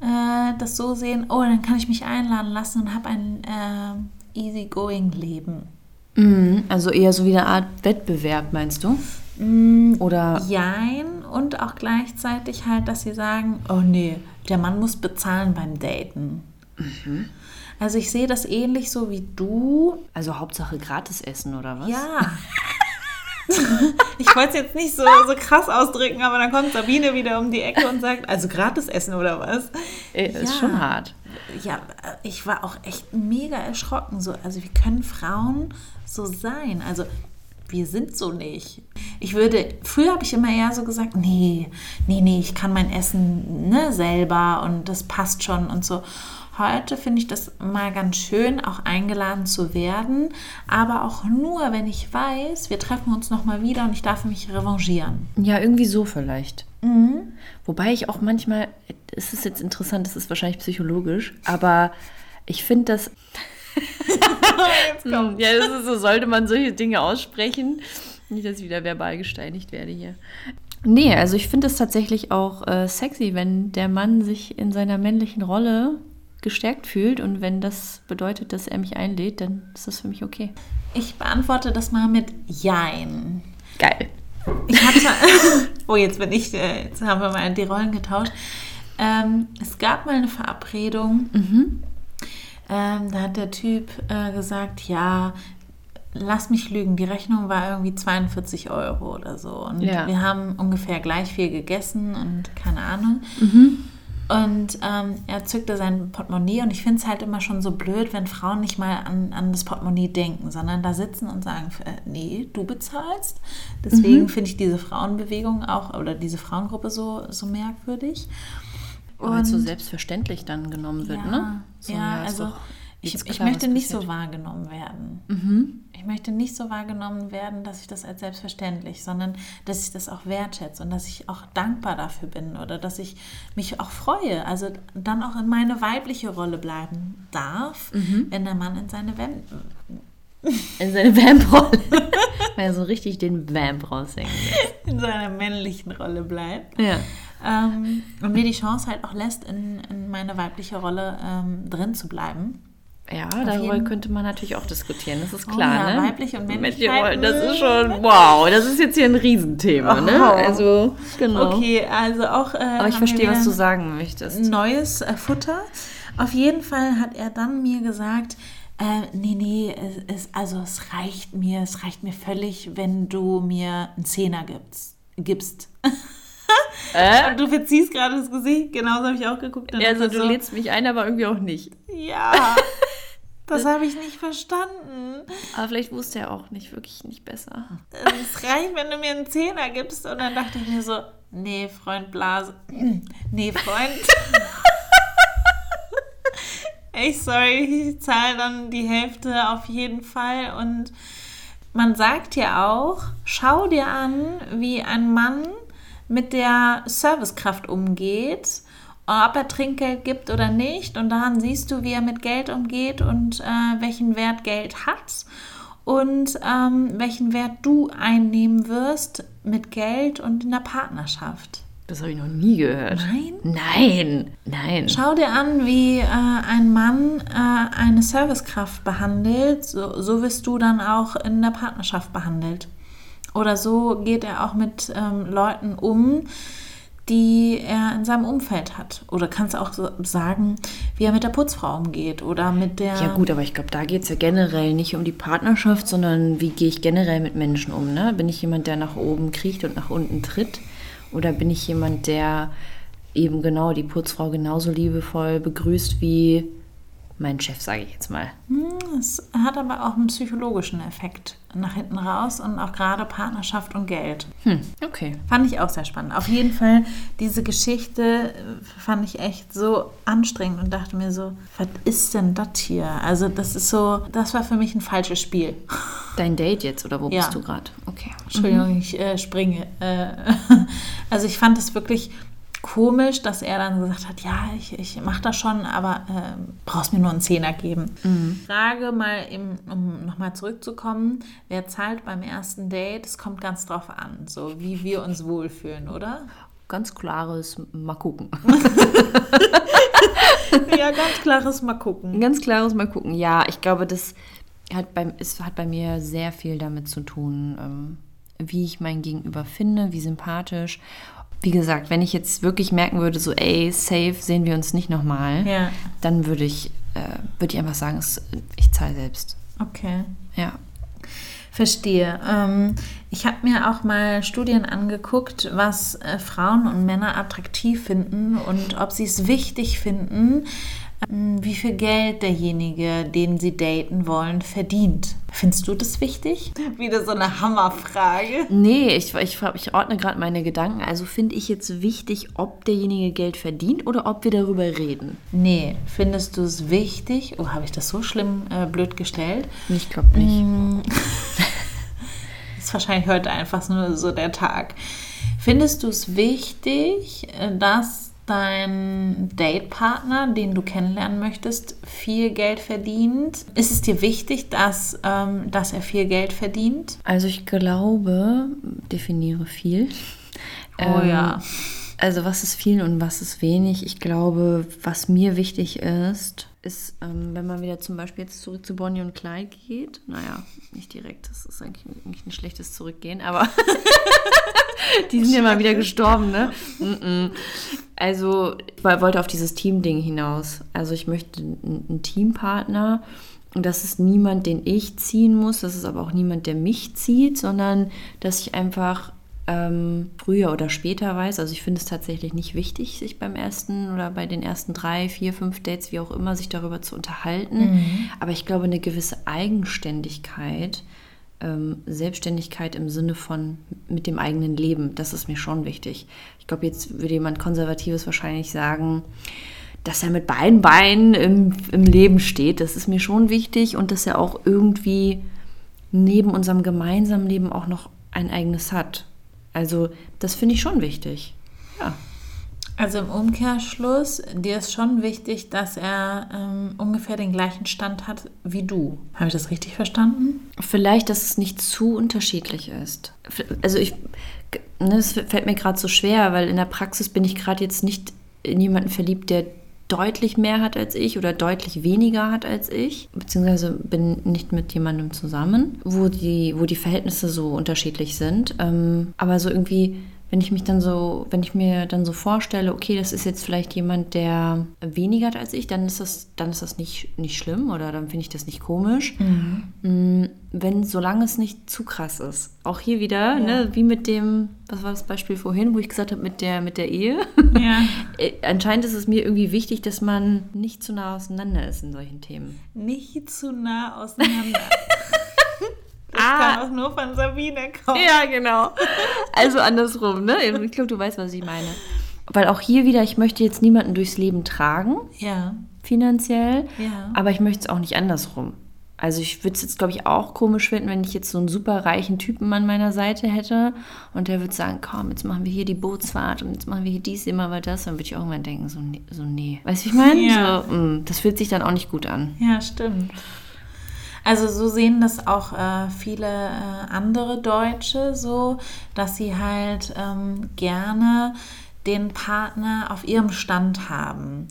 äh, das so sehen, oh, dann kann ich mich einladen lassen und habe ein äh, easygoing Leben. Mhm, also eher so wie eine Art Wettbewerb, meinst du? Mm, Oder Jein und auch gleichzeitig halt, dass sie sagen, oh nee, der Mann muss bezahlen beim Daten. Also ich sehe das ähnlich so wie du. also Hauptsache gratis essen oder was? Ja. ich wollte es jetzt nicht so, so krass ausdrücken, aber dann kommt Sabine wieder um die Ecke und sagt, also gratis essen oder was? Äh, Ist Ja. schon hart. Ja, ich war auch echt mega erschrocken. So, also wie können Frauen so sein? Also wir sind so nicht. Ich würde, früher habe ich immer eher so gesagt, nee, nee, nee, ich kann mein Essen ne, selber und das passt schon und so. Heute finde ich das mal ganz schön, auch eingeladen zu werden, aber auch nur, wenn ich weiß, wir treffen uns nochmal wieder und ich darf mich revanchieren. Ja, irgendwie so vielleicht. Wobei ich auch manchmal, es ist jetzt interessant, das ist wahrscheinlich psychologisch, aber ich finde das. Hm, ja, das ist so, sollte man solche Dinge aussprechen. Nicht, dass ich wieder verbal gesteinigt werde hier. Nee, also ich finde es tatsächlich auch äh, sexy, wenn der Mann sich in seiner männlichen Rolle gestärkt fühlt und wenn das bedeutet, dass er mich einlädt, dann ist das für mich okay. Ich beantworte das mal mit Jein. Geil. Ich hatte. oh, jetzt bin ich. äh, Jetzt haben wir mal die Rollen getauscht. Ähm, es gab mal eine Verabredung. Ähm, da hat der Typ äh, gesagt: Ja, lass mich lügen. Die Rechnung war irgendwie 42 Euro oder so. Und Ja. wir haben ungefähr gleich viel gegessen und keine Ahnung. Und ähm, er zückte sein Portemonnaie und ich finde es halt immer schon so blöd, wenn Frauen nicht mal an, an das Portemonnaie denken, sondern da sitzen und sagen, äh, nee, du bezahlst. Deswegen finde ich diese Frauenbewegung auch oder diese Frauengruppe so, so merkwürdig. Weil es so selbstverständlich dann genommen wird, ja, ne? So, ja, ist also doch ich, klar, möchte nicht so wahrgenommen werden. Mhm. Ich möchte nicht so wahrgenommen werden, dass ich das als selbstverständlich, sondern dass ich das auch wertschätze und dass ich auch dankbar dafür bin oder dass ich mich auch freue. Also dann auch in meine weibliche Rolle bleiben darf, Mhm. wenn der Mann in seine Wem In seine Vamp-Rolle. Weil er so richtig den Vamp raushängen lässt. in seiner männlichen Rolle bleibt. Ja. Ähm, und mir die Chance halt auch lässt, in, in meine weibliche Rolle ähm, drin zu bleiben. Ja, darüber jeden- könnte man natürlich auch diskutieren, das ist Oh klar, ja, ne? weibliche und Männlichkeit, Rollen, Das ist schon, wow, das ist jetzt hier ein Riesenthema, ne? Oh. Also, genau. Okay, also auch. Äh, Aber ich verstehe, was du sagen möchtest. neues äh, Futter. Auf jeden Fall hat er dann mir gesagt, äh, nee, nee, es, es, also es reicht mir, es reicht mir völlig, wenn du mir einen Zehner gibst. gibst. Äh? Und du verziehst gerade das Gesicht, genauso habe ich auch geguckt. und Also, du so, lädst mich ein, aber irgendwie auch nicht. Ja, das habe ich nicht verstanden. Aber vielleicht wusste er auch nicht, wirklich nicht besser. Es reicht, wenn du mir einen Zehner gibst. Und dann dachte ich mir so, nee, Freund Blase. Nee, Freund. Echt sorry, ich zahle dann die Hälfte auf jeden Fall. Und man sagt ja auch, schau dir an, wie ein Mann mit der Servicekraft umgeht, ob er Trinkgeld gibt oder nicht. Und daran siehst du, wie er mit Geld umgeht und äh, welchen Wert Geld hat und ähm, welchen Wert du einnehmen wirst mit Geld und in der Partnerschaft. Das habe ich noch nie gehört. Nein? Nein, nein. Schau dir an, wie äh, ein Mann äh, eine Servicekraft behandelt, so, so wirst du dann auch in der Partnerschaft behandelt. Oder so geht er auch mit ähm, Leuten um, die er in seinem Umfeld hat. Oder kannst du auch so sagen, wie er mit der Putzfrau umgeht oder mit der... Ja gut, aber ich glaube, da geht es ja generell nicht um die Partnerschaft, sondern wie gehe ich generell mit Menschen um. Ne? Bin ich jemand, der nach oben kriecht und nach unten tritt? Oder bin ich jemand, der eben genau die Putzfrau genauso liebevoll begrüßt wie mein Chef, sage ich jetzt mal. Es hat aber auch einen psychologischen Effekt nach hinten raus und auch gerade Partnerschaft und Geld. Hm, okay. Fand ich auch sehr spannend. Auf jeden Fall, diese Geschichte äh, fand ich echt so anstrengend und dachte mir so, was ist denn das hier? Also das ist so, das war für mich ein falsches Spiel. Dein Date jetzt oder wo Ja. bist du gerade? Okay. Entschuldigung, ich äh, springe. Äh, also ich fand es wirklich komisch, dass er dann gesagt hat, ja, ich, ich mache das schon, aber äh, brauchst mir nur einen Zehner geben. Mhm. Frage mal, im, um nochmal zurückzukommen, wer zahlt beim ersten Date? Es kommt ganz drauf an, so wie wir uns wohlfühlen, oder? Ganz klares Mal gucken. ja, ganz klares Mal gucken. Ganz klares Mal gucken. Ja, ich glaube, das hat bei, es hat bei mir sehr viel damit zu tun, ähm, wie ich mein Gegenüber finde, wie sympathisch. Wie gesagt, wenn ich jetzt wirklich merken würde, so, ey, safe sehen wir uns nicht nochmal, Ja, dann würde ich, äh, würde ich einfach sagen, ich zahle selbst. okay. Ja. Verstehe. Ähm, ich habe mir auch mal Studien angeguckt, was äh, Frauen und Männer attraktiv finden und ob sie es wichtig finden, wie viel Geld derjenige, den sie daten wollen, verdient. Findest du das wichtig? Wieder so eine Hammerfrage. Nee, ich, ich, ich ordne gerade meine Gedanken. Also finde ich jetzt wichtig, ob derjenige Geld verdient oder ob wir darüber reden? Nee, findest du es wichtig? Oh, habe ich das so schlimm äh, blöd gestellt? Ich glaube nicht. ist wahrscheinlich heute einfach nur so der Tag. Findest du es wichtig, äh, dass dein Datepartner, den du kennenlernen möchtest, viel Geld verdient? Ist es dir wichtig, dass, ähm, dass er viel Geld verdient? Also ich glaube, definiere viel. Oh Ähm, ja. Also was ist viel und was ist wenig? Ich glaube, was mir wichtig ist, ist, ähm, wenn man wieder zum Beispiel jetzt zurück zu Bonnie und Clyde geht. Naja, nicht direkt, das ist eigentlich, eigentlich ein schlechtes Zurückgehen, aber die sind ja mal wieder gestorben, ne? Also, ich wollte auf dieses Team-Ding hinaus. Also ich möchte einen Teampartner. Und das ist niemand, den ich ziehen muss. Das ist aber auch niemand, der mich zieht, sondern dass ich einfach ähm, früher oder später weiß. Also ich finde es tatsächlich nicht wichtig, sich beim ersten oder bei den ersten drei, vier, fünf Dates, wie auch immer, sich darüber zu unterhalten. Aber ich glaube, eine gewisse Eigenständigkeit, ähm, Selbstständigkeit im Sinne von mit dem eigenen Leben, das ist mir schon wichtig. Ich glaube, jetzt würde jemand Konservatives wahrscheinlich sagen, dass er mit beiden Beinen im, im Leben steht. Das ist mir schon wichtig und dass er auch irgendwie neben unserem gemeinsamen Leben auch noch ein eigenes hat. Also das finde ich schon wichtig. Ja. Also im Umkehrschluss, dir ist schon wichtig, dass er ähm, ungefähr den gleichen Stand hat wie du. Habe ich das richtig verstanden? Vielleicht, dass es nicht zu unterschiedlich ist. Also ich, ne, es fällt mir gerade so schwer, weil in der Praxis bin ich gerade jetzt nicht in jemanden verliebt, der deutlich mehr hat als ich oder deutlich weniger hat als ich, beziehungsweise bin nicht mit jemandem zusammen, wo die, wo die Verhältnisse so unterschiedlich sind. Ähm, aber so irgendwie, wenn ich mich dann so, wenn ich mir dann so vorstelle, okay, das ist jetzt vielleicht jemand, der weniger hat als ich, dann ist das, dann ist das nicht, nicht schlimm oder dann finde ich das nicht komisch. Mm, Wenn, solange es nicht zu krass ist. Auch hier wieder, ne, wie mit dem, was war das Beispiel vorhin, wo ich gesagt habe, mit der, mit der Ehe. Ja. Äh, Anscheinend ist es mir irgendwie wichtig, dass man nicht zu nah auseinander ist in solchen Themen. Nicht zu nah auseinander. Das Ah. kann auch nur von Sabine kommen. Ja, genau. Also andersrum, ne? Ich glaube, du weißt, was ich meine. Weil auch hier wieder, ich möchte jetzt niemanden durchs Leben tragen, Ja. finanziell, Ja. aber ich möchte es auch nicht andersrum. Also ich würde es jetzt, glaube ich, auch komisch finden, wenn ich jetzt so einen super reichen Typen an meiner Seite hätte und der würde sagen, komm, jetzt machen wir hier die Bootsfahrt und jetzt machen wir hier dies, immer mal das. Dann würde ich auch irgendwann denken, so, nee. So, nee. Weißt du, wie ich meine? Ja. So, mm, das fühlt sich dann auch nicht gut an. Ja, stimmt. Also so sehen das auch äh, viele äh, andere Deutsche so, dass sie halt ähm, gerne den Partner auf ihrem Stand haben.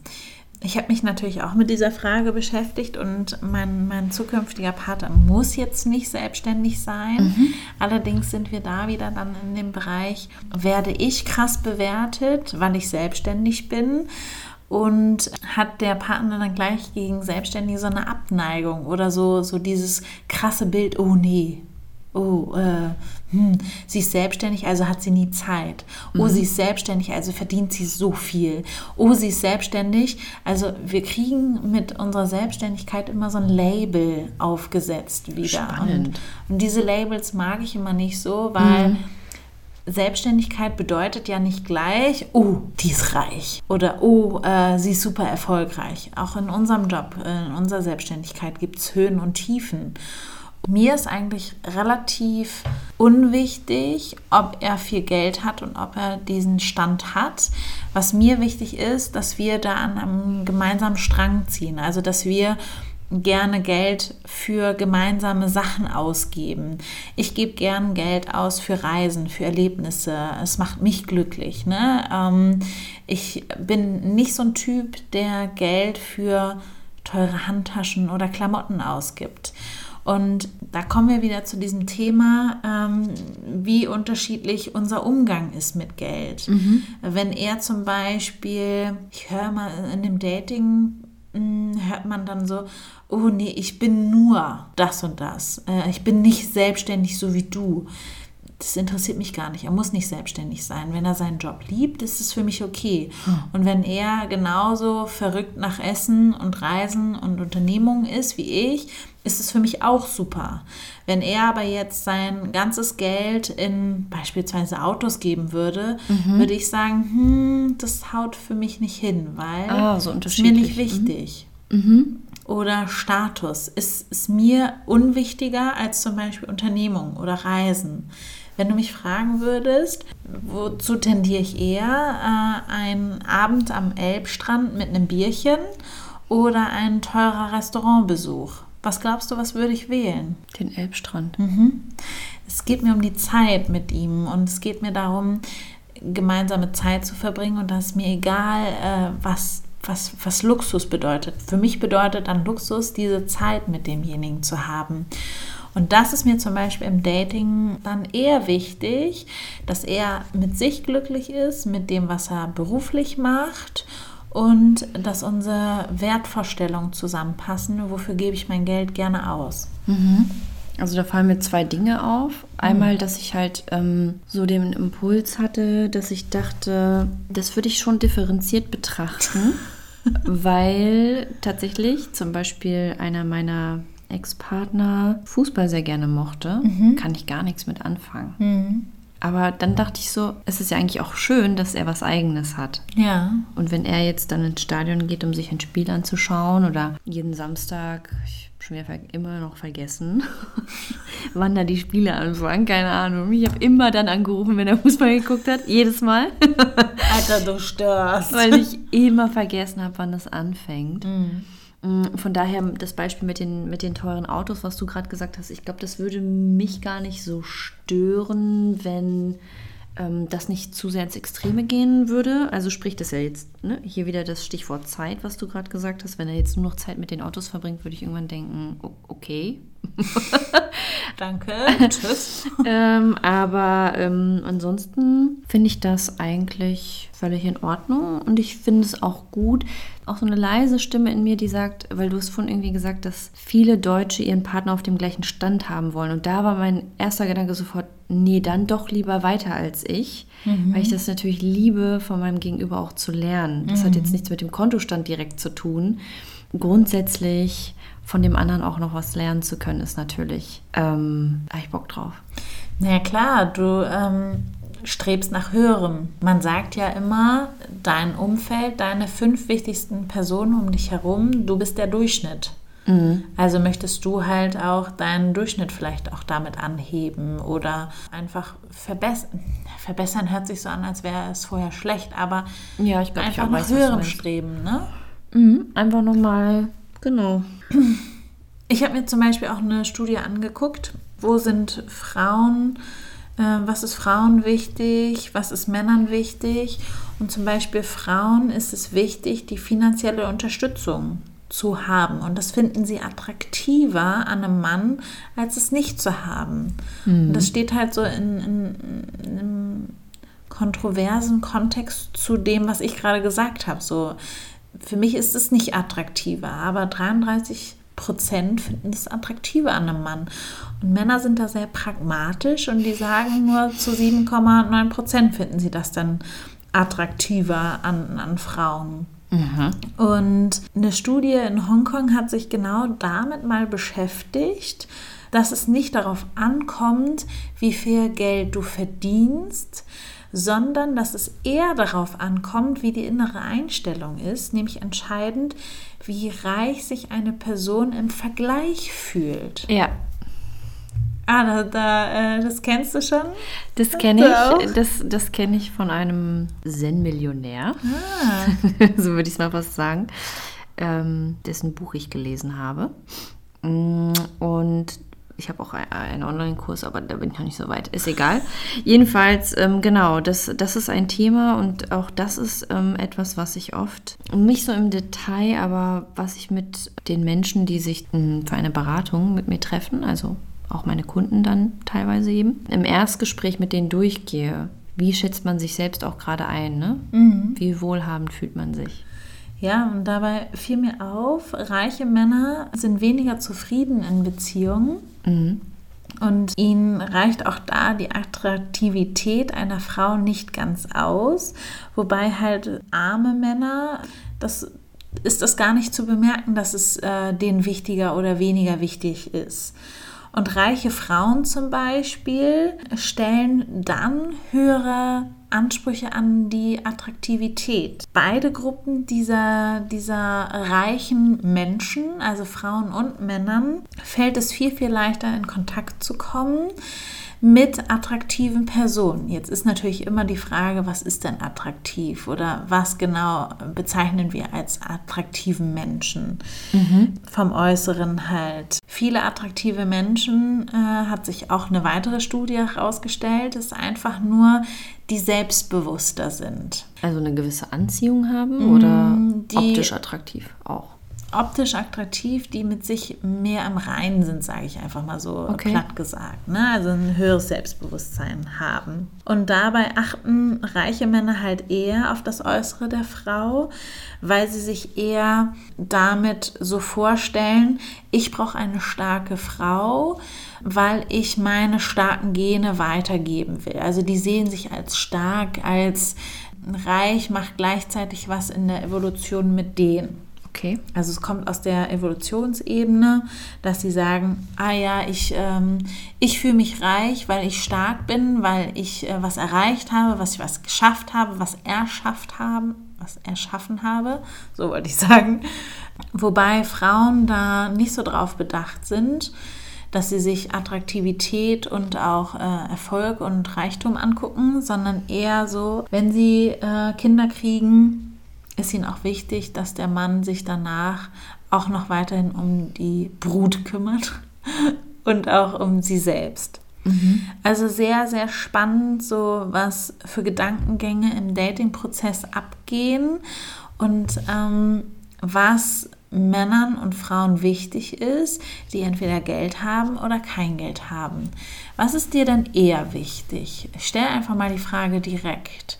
Ich habe mich natürlich auch mit dieser Frage beschäftigt und mein, mein zukünftiger Partner muss jetzt nicht selbstständig sein. Allerdings sind wir da wieder dann in dem Bereich, werde ich krass bewertet, weil ich selbstständig bin und hat der Partner dann gleich gegen Selbstständige so eine Abneigung oder so, so dieses krasse Bild, oh nee, oh, äh, hm, sie ist selbstständig, also hat sie nie Zeit. Oh, sie ist selbstständig, also verdient sie so viel. Oh, sie ist selbstständig, also wir kriegen mit unserer Selbstständigkeit immer so ein Label aufgesetzt wieder. Spannend. Und, und diese Labels mag ich immer nicht so, weil Selbstständigkeit bedeutet ja nicht gleich, oh, die ist reich oder oh, äh, sie ist super erfolgreich. Auch in unserem Job, in unserer Selbstständigkeit gibt es Höhen und Tiefen. Mir ist eigentlich relativ unwichtig, ob er viel Geld hat und ob er diesen Stand hat. Was mir wichtig ist, dass wir da an einem gemeinsamen Strang ziehen. Also, dass wir gerne Geld für gemeinsame Sachen ausgeben. Ich gebe gern Geld aus für Reisen, für Erlebnisse. Es macht mich glücklich. Ne? Ähm, ich bin nicht so ein Typ, der Geld für teure Handtaschen oder Klamotten ausgibt. Und da kommen wir wieder zu diesem Thema, ähm, wie unterschiedlich unser Umgang ist mit Geld. Mhm. Wenn er zum Beispiel, ich höre mal in dem Dating, hm, hört man dann so, oh nee, ich bin nur das und das. Äh, ich bin nicht selbstständig so wie du das interessiert mich gar nicht. Er muss nicht selbstständig sein. Wenn er seinen Job liebt, ist es für mich okay. Hm. Und wenn er genauso verrückt nach Essen und Reisen und Unternehmungen ist wie ich, ist es für mich auch super. Wenn er aber jetzt sein ganzes Geld in beispielsweise Autos geben würde, mhm. würde ich sagen, hm, das haut für mich nicht hin, weil ah, so ist mir nicht wichtig. Mhm. Mhm. Oder Status ist, ist mir unwichtiger als zum Beispiel Unternehmung oder Reisen. Wenn du mich fragen würdest, wozu tendiere ich eher? Äh, ein Abend am Elbstrand mit einem Bierchen oder ein teurer Restaurantbesuch? Was glaubst du, was würde ich wählen? Den Elbstrand. Mhm. Es geht mir um die Zeit mit ihm und es geht mir darum, gemeinsame Zeit zu verbringen und da ist mir egal, äh, was, was, was Luxus bedeutet. Für mich bedeutet dann Luxus, diese Zeit mit demjenigen zu haben. Und das ist mir zum Beispiel im Dating dann eher wichtig, dass er mit sich glücklich ist, mit dem, was er beruflich macht und dass unsere Wertvorstellungen zusammenpassen. Wofür gebe ich mein Geld gerne aus? Mhm. Also da fallen mir zwei Dinge auf. Einmal, mhm. dass ich halt ähm, so den Impuls hatte, dass ich dachte, das würde ich schon differenziert betrachten, weil tatsächlich zum Beispiel einer meiner Ex-Partner Fußball sehr gerne mochte, mhm. kann ich gar nichts mit anfangen. Mhm. Aber dann dachte ich so, es ist ja eigentlich auch schön, dass er was Eigenes hat. Ja. Und wenn er jetzt dann ins Stadion geht, um sich ein Spiel anzuschauen oder jeden Samstag, ich schon wieder immer noch vergessen, wann da die Spiele anfangen, keine Ahnung. Ich habe immer dann angerufen, wenn er Fußball geguckt hat, jedes Mal. Alter, du störst. Weil ich immer vergessen habe, wann das anfängt. Mhm. Mm, von daher das Beispiel mit den, mit den teuren Autos, was du gerade gesagt hast, ich glaube, das würde mich gar nicht so stören, wenn ähm, das nicht zu sehr ins Extreme gehen würde. Also sprich das ja jetzt, ne? hier wieder das Stichwort Zeit, was du gerade gesagt hast. Wenn er jetzt nur noch Zeit mit den Autos verbringt, würde ich irgendwann denken, okay. Danke, tschüss. ähm, aber ähm, ansonsten finde ich das eigentlich völlig in Ordnung und ich finde es auch gut, auch so eine leise Stimme in mir, die sagt, weil du hast vorhin irgendwie gesagt, dass viele Deutsche ihren Partner auf dem gleichen Stand haben wollen. Und da war mein erster Gedanke sofort, nee, dann doch lieber weiter als ich, mhm. weil ich das natürlich liebe, von meinem Gegenüber auch zu lernen. Das mhm. hat jetzt nichts mit dem Kontostand direkt zu tun. Grundsätzlich von dem anderen auch noch was lernen zu können, ist natürlich, ähm, habe ich Bock drauf. Na ja, klar, du ähm, strebst nach Höherem. Man sagt ja immer, dein Umfeld, deine fünf wichtigsten Personen um dich herum, du bist der Durchschnitt. Mhm. Also möchtest du halt auch deinen Durchschnitt vielleicht auch damit anheben oder einfach verbessern. Verbessern hört sich so an, als wäre es vorher schlecht, aber ja, ich glaub, einfach ich nach weiß, höherem streben. Ne? Mhm. Einfach nochmal, genau. Ich habe mir zum Beispiel auch eine Studie angeguckt, wo sind Frauen äh, was ist Frauen wichtig, was ist Männern wichtig. Und zum Beispiel Frauen ist es wichtig, die finanzielle Unterstützung zu haben. Und das finden sie attraktiver an einem Mann, als es nicht zu haben. Mhm. Und das steht halt so in, in, in einem kontroversen Kontext zu dem, was ich gerade gesagt habe. So, für mich ist es nicht attraktiver, aber 33 Prozent finden das attraktiver an einem Mann. Und Männer sind da sehr pragmatisch und die sagen nur zu 7,9 Prozent finden sie das dann attraktiver an, an Frauen. Mhm. Und eine Studie in Hongkong hat sich genau damit mal beschäftigt, dass es nicht darauf ankommt, wie viel Geld du verdienst, sondern dass es eher darauf ankommt, wie die innere Einstellung ist, nämlich entscheidend, wie reich sich eine Person im Vergleich fühlt. Ja. Ah, da, da, äh, das kennst du schon? Das kenne ich. Das, das kenne ich von einem Zen-Millionär. Ah. so würde ich es mal fast sagen. Ähm, dessen Buch ich gelesen habe. Mm, und ich habe auch einen Online-Kurs, aber da bin ich noch nicht so weit. Ist egal. Jedenfalls, ähm, genau, das, das ist ein Thema und auch das ist ähm, etwas, was ich oft, nicht so im Detail, aber was ich mit den Menschen, die sich m, für eine Beratung mit mir treffen, also auch meine Kunden dann teilweise eben, im Erstgespräch mit denen durchgehe. Wie schätzt man sich selbst auch gerade ein? Ne? Mhm. Wie wohlhabend fühlt man sich? Ja, und dabei fiel mir auf, reiche Männer sind weniger zufrieden in Beziehungen. Mhm. Und ihnen reicht auch da die Attraktivität einer Frau nicht ganz aus. Wobei halt arme Männer, das ist das gar nicht zu bemerken, dass es äh, denen wichtiger oder weniger wichtig ist. Und reiche Frauen zum Beispiel stellen dann höhere Ansprüche an die Attraktivität. Beide Gruppen dieser, dieser reichen Menschen, also Frauen und Männern, fällt es viel, viel leichter in Kontakt zu kommen mit attraktiven Personen. Jetzt ist natürlich immer die Frage, was ist denn attraktiv oder was genau bezeichnen wir als attraktiven Menschen? Mhm. Vom Äußeren halt. Viele attraktive Menschen äh, hat sich auch eine weitere Studie herausgestellt, ist einfach nur die selbstbewusster sind. Also eine gewisse Anziehung haben oder mm, die, optisch attraktiv auch? Optisch attraktiv, die mit sich mehr am Reinen sind, sage ich einfach mal so okay. platt gesagt. Ne? Also ein höheres Selbstbewusstsein haben. Und dabei achten reiche Männer halt eher auf das Äußere der Frau, weil sie sich eher damit so vorstellen, ich brauche eine starke Frau, weil ich meine starken Gene weitergeben will. Also die sehen sich als stark, als reich, macht gleichzeitig was in der Evolution mit denen. Okay. Also es kommt aus der Evolutionsebene, dass sie sagen, ah ja, ich, ähm, ich fühle mich reich, weil ich stark bin, weil ich äh, was erreicht habe, was ich was geschafft habe, was erschafft haben, was erschaffen habe, so wollte ich sagen. Wobei Frauen da nicht so drauf bedacht sind, dass sie sich Attraktivität und auch äh, Erfolg und Reichtum angucken, sondern eher so, wenn sie äh, Kinder kriegen, ist ihnen auch wichtig, dass der Mann sich danach auch noch weiterhin um die Brut kümmert und auch um sie selbst. Mhm. Also sehr, sehr spannend, so was für Gedankengänge im Dating-Prozess abgehen und ähm, was Männern und Frauen wichtig ist, die entweder Geld haben oder kein Geld haben. Was ist dir denn eher wichtig? Stell einfach mal die Frage direkt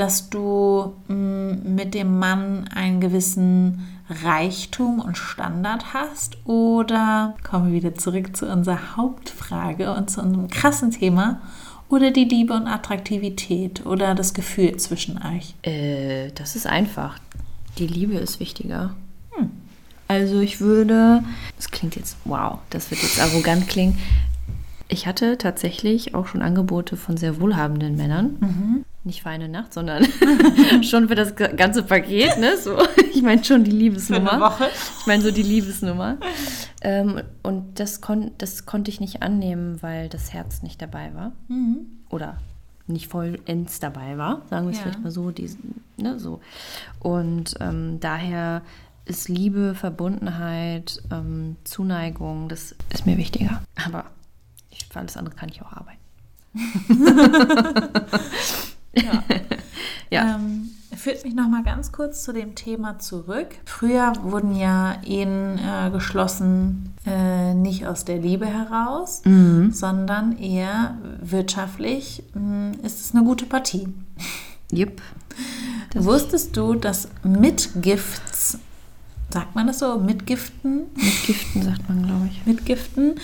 dass du mm, mit dem Mann einen gewissen Reichtum und Standard hast? Oder kommen wir wieder zurück zu unserer Hauptfrage und zu unserem krassen Thema? Oder die Liebe und Attraktivität oder das Gefühl zwischen euch? Äh, das ist einfach. Die Liebe ist wichtiger. Hm. Also ich würde, das klingt jetzt, wow, das wird jetzt arrogant klingen. Ich hatte tatsächlich auch schon Angebote von sehr wohlhabenden Männern. Mhm. Nicht für eine Nacht, sondern schon für das ganze Paket. Ne? So, ich meine schon die Liebesnummer. Ich meine so die Liebesnummer. Ähm, und das, kon das konnte ich nicht annehmen, weil das Herz nicht dabei war. Mhm. Oder nicht vollends dabei war, sagen wir es ja. vielleicht mal so, diesen, ne, so. Und ähm, daher ist Liebe, Verbundenheit, ähm, Zuneigung, das ist mir wichtiger. Aber für alles andere kann ich auch arbeiten. ja. ja. Ähm, führt mich noch mal ganz kurz zu dem Thema zurück. Früher wurden ja Ehen äh, geschlossen äh, nicht aus der Liebe heraus, mhm. sondern eher wirtschaftlich mh, hm, ist es eine gute Partie. Yep. Wusstest du, dass Mitgifts sagt man das so, Mitgiften? Mitgiften sagt man, glaube ich. Mitgiften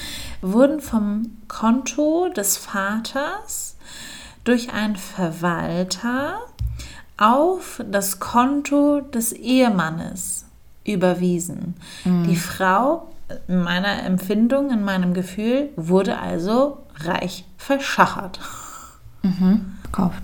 wurden vom Konto des Vaters durch einen Verwalter auf das Konto des Ehemannes überwiesen. Mhm. Die Frau, in meiner Empfindung, in meinem Gefühl, wurde also reich verschachert. Mhm.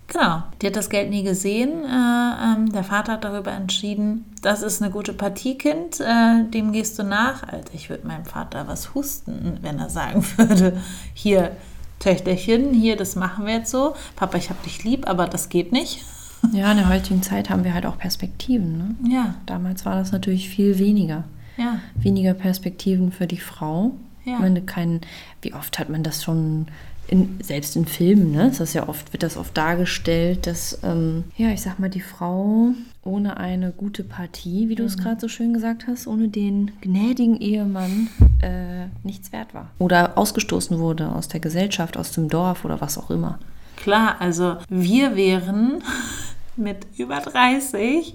Genau. Die hat das Geld nie gesehen. Äh, ähm, der Vater hat darüber entschieden, das ist eine gute Partie, Kind, äh, dem gehst du nach. Also ich würde meinem Vater was husten, wenn er sagen würde, hier, Töchterchen, hier, das machen wir jetzt so. Papa, ich hab dich lieb, aber das geht nicht. Ja, in der heutigen Zeit haben wir halt auch Perspektiven. Ne? Ja, Damals war das natürlich viel weniger. ja, Weniger Perspektiven für die Frau. Ja. Ich meine, kein, wie oft hat man das schon, in, selbst in Filmen, ne? Das ist ja oft, wird das oft dargestellt, dass, ähm, ja, ich sag mal, die Frau ohne eine gute Partie, wie du es gerade so schön gesagt hast, ohne den gnädigen Ehemann äh, nichts wert war. Oder ausgestoßen wurde aus der Gesellschaft, aus dem Dorf oder was auch immer. klar. Also wir wären mit über 30,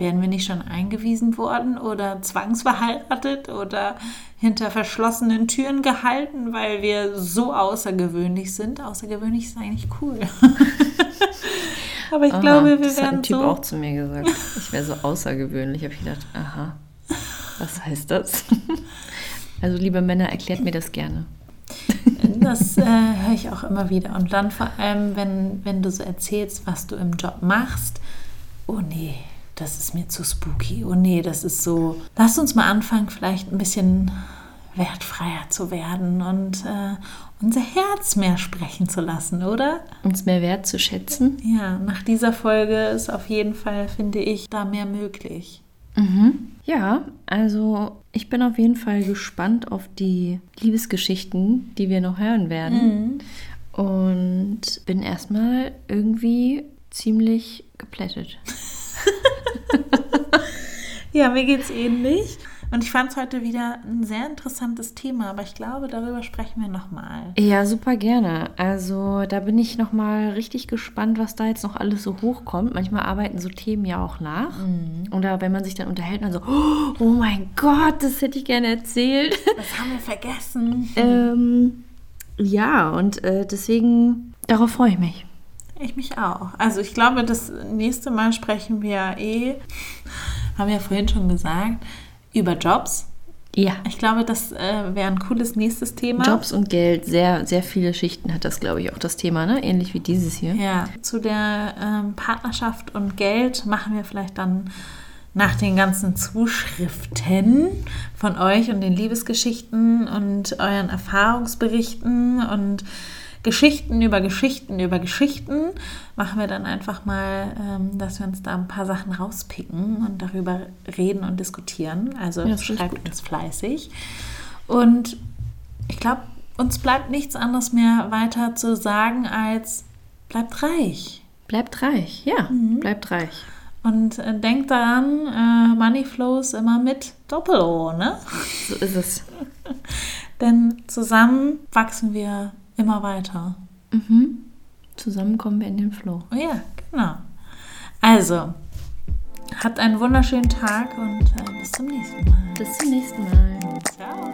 wären wir nicht schon eingewiesen worden oder zwangsverheiratet oder hinter verschlossenen Türen gehalten, weil wir so außergewöhnlich sind. Außergewöhnlich ist eigentlich cool. Aber ich Aha, glaube, wir das hat werden ein Typ so. auch zu mir gesagt. Ich wäre so außergewöhnlich. Habe ich gedacht, aha, was heißt das? Also liebe Männer, erklärt mir das gerne. Das äh, höre ich auch immer wieder. Und dann vor allem, wenn, wenn du so erzählst, was du im Job machst. Oh nee, das ist mir zu spooky. Oh nee, das ist so. Lass uns mal anfangen, vielleicht ein bisschen wertfreier zu werden und äh, unser Herz mehr sprechen zu lassen, oder? Uns mehr wert zu schätzen. Ja, nach dieser Folge ist auf jeden Fall, finde ich, da mehr möglich. Ja, also ich bin auf jeden Fall gespannt auf die Liebesgeschichten, die wir noch hören werden. Und bin erstmal irgendwie ziemlich geplättet. Ja, mir geht's ähnlich. Und ich fand es heute wieder ein sehr interessantes Thema, aber ich glaube, darüber sprechen wir nochmal. Ja, super gerne. Also da bin ich noch mal richtig gespannt, was da jetzt noch alles so hochkommt. Manchmal arbeiten so Themen ja auch nach. Oder wenn man sich dann unterhält, dann so, oh mein Gott, das hätte ich gerne erzählt. Das haben wir vergessen. ähm, ja, und äh, deswegen, darauf freue ich mich. Ich mich auch. Also ich glaube, das nächste Mal sprechen wir eh, haben wir ja vorhin schon gesagt, über Jobs. Ja. Ich glaube, das äh, wäre ein cooles nächstes Thema. Jobs und Geld, sehr, sehr viele Schichten hat das, glaube ich, auch das Thema, ne? Ähnlich wie dieses hier. Ja, zu der ähm, Partnerschaft und Geld machen wir vielleicht dann nach den ganzen Zuschriften von euch und den Liebesgeschichten und euren Erfahrungsberichten und Geschichten über Geschichten über Geschichten, machen wir dann einfach mal, ähm, dass wir uns da ein paar Sachen rauspicken und darüber reden und diskutieren. Also Ja, schreibt uns fleißig. Und ich glaube, uns bleibt nichts anderes mehr weiter zu sagen als bleibt reich. Bleibt reich, ja, bleibt reich. Und äh, denkt daran, äh, Money flows immer mit Doppel-O, ne? So ist es. Denn zusammen wachsen wir Immer weiter. Mhm. Zusammen kommen wir in den Flow. Oh ja, genau. Also, habt einen wunderschönen Tag und äh, bis zum nächsten Mal. Bis zum nächsten Mal. Ciao.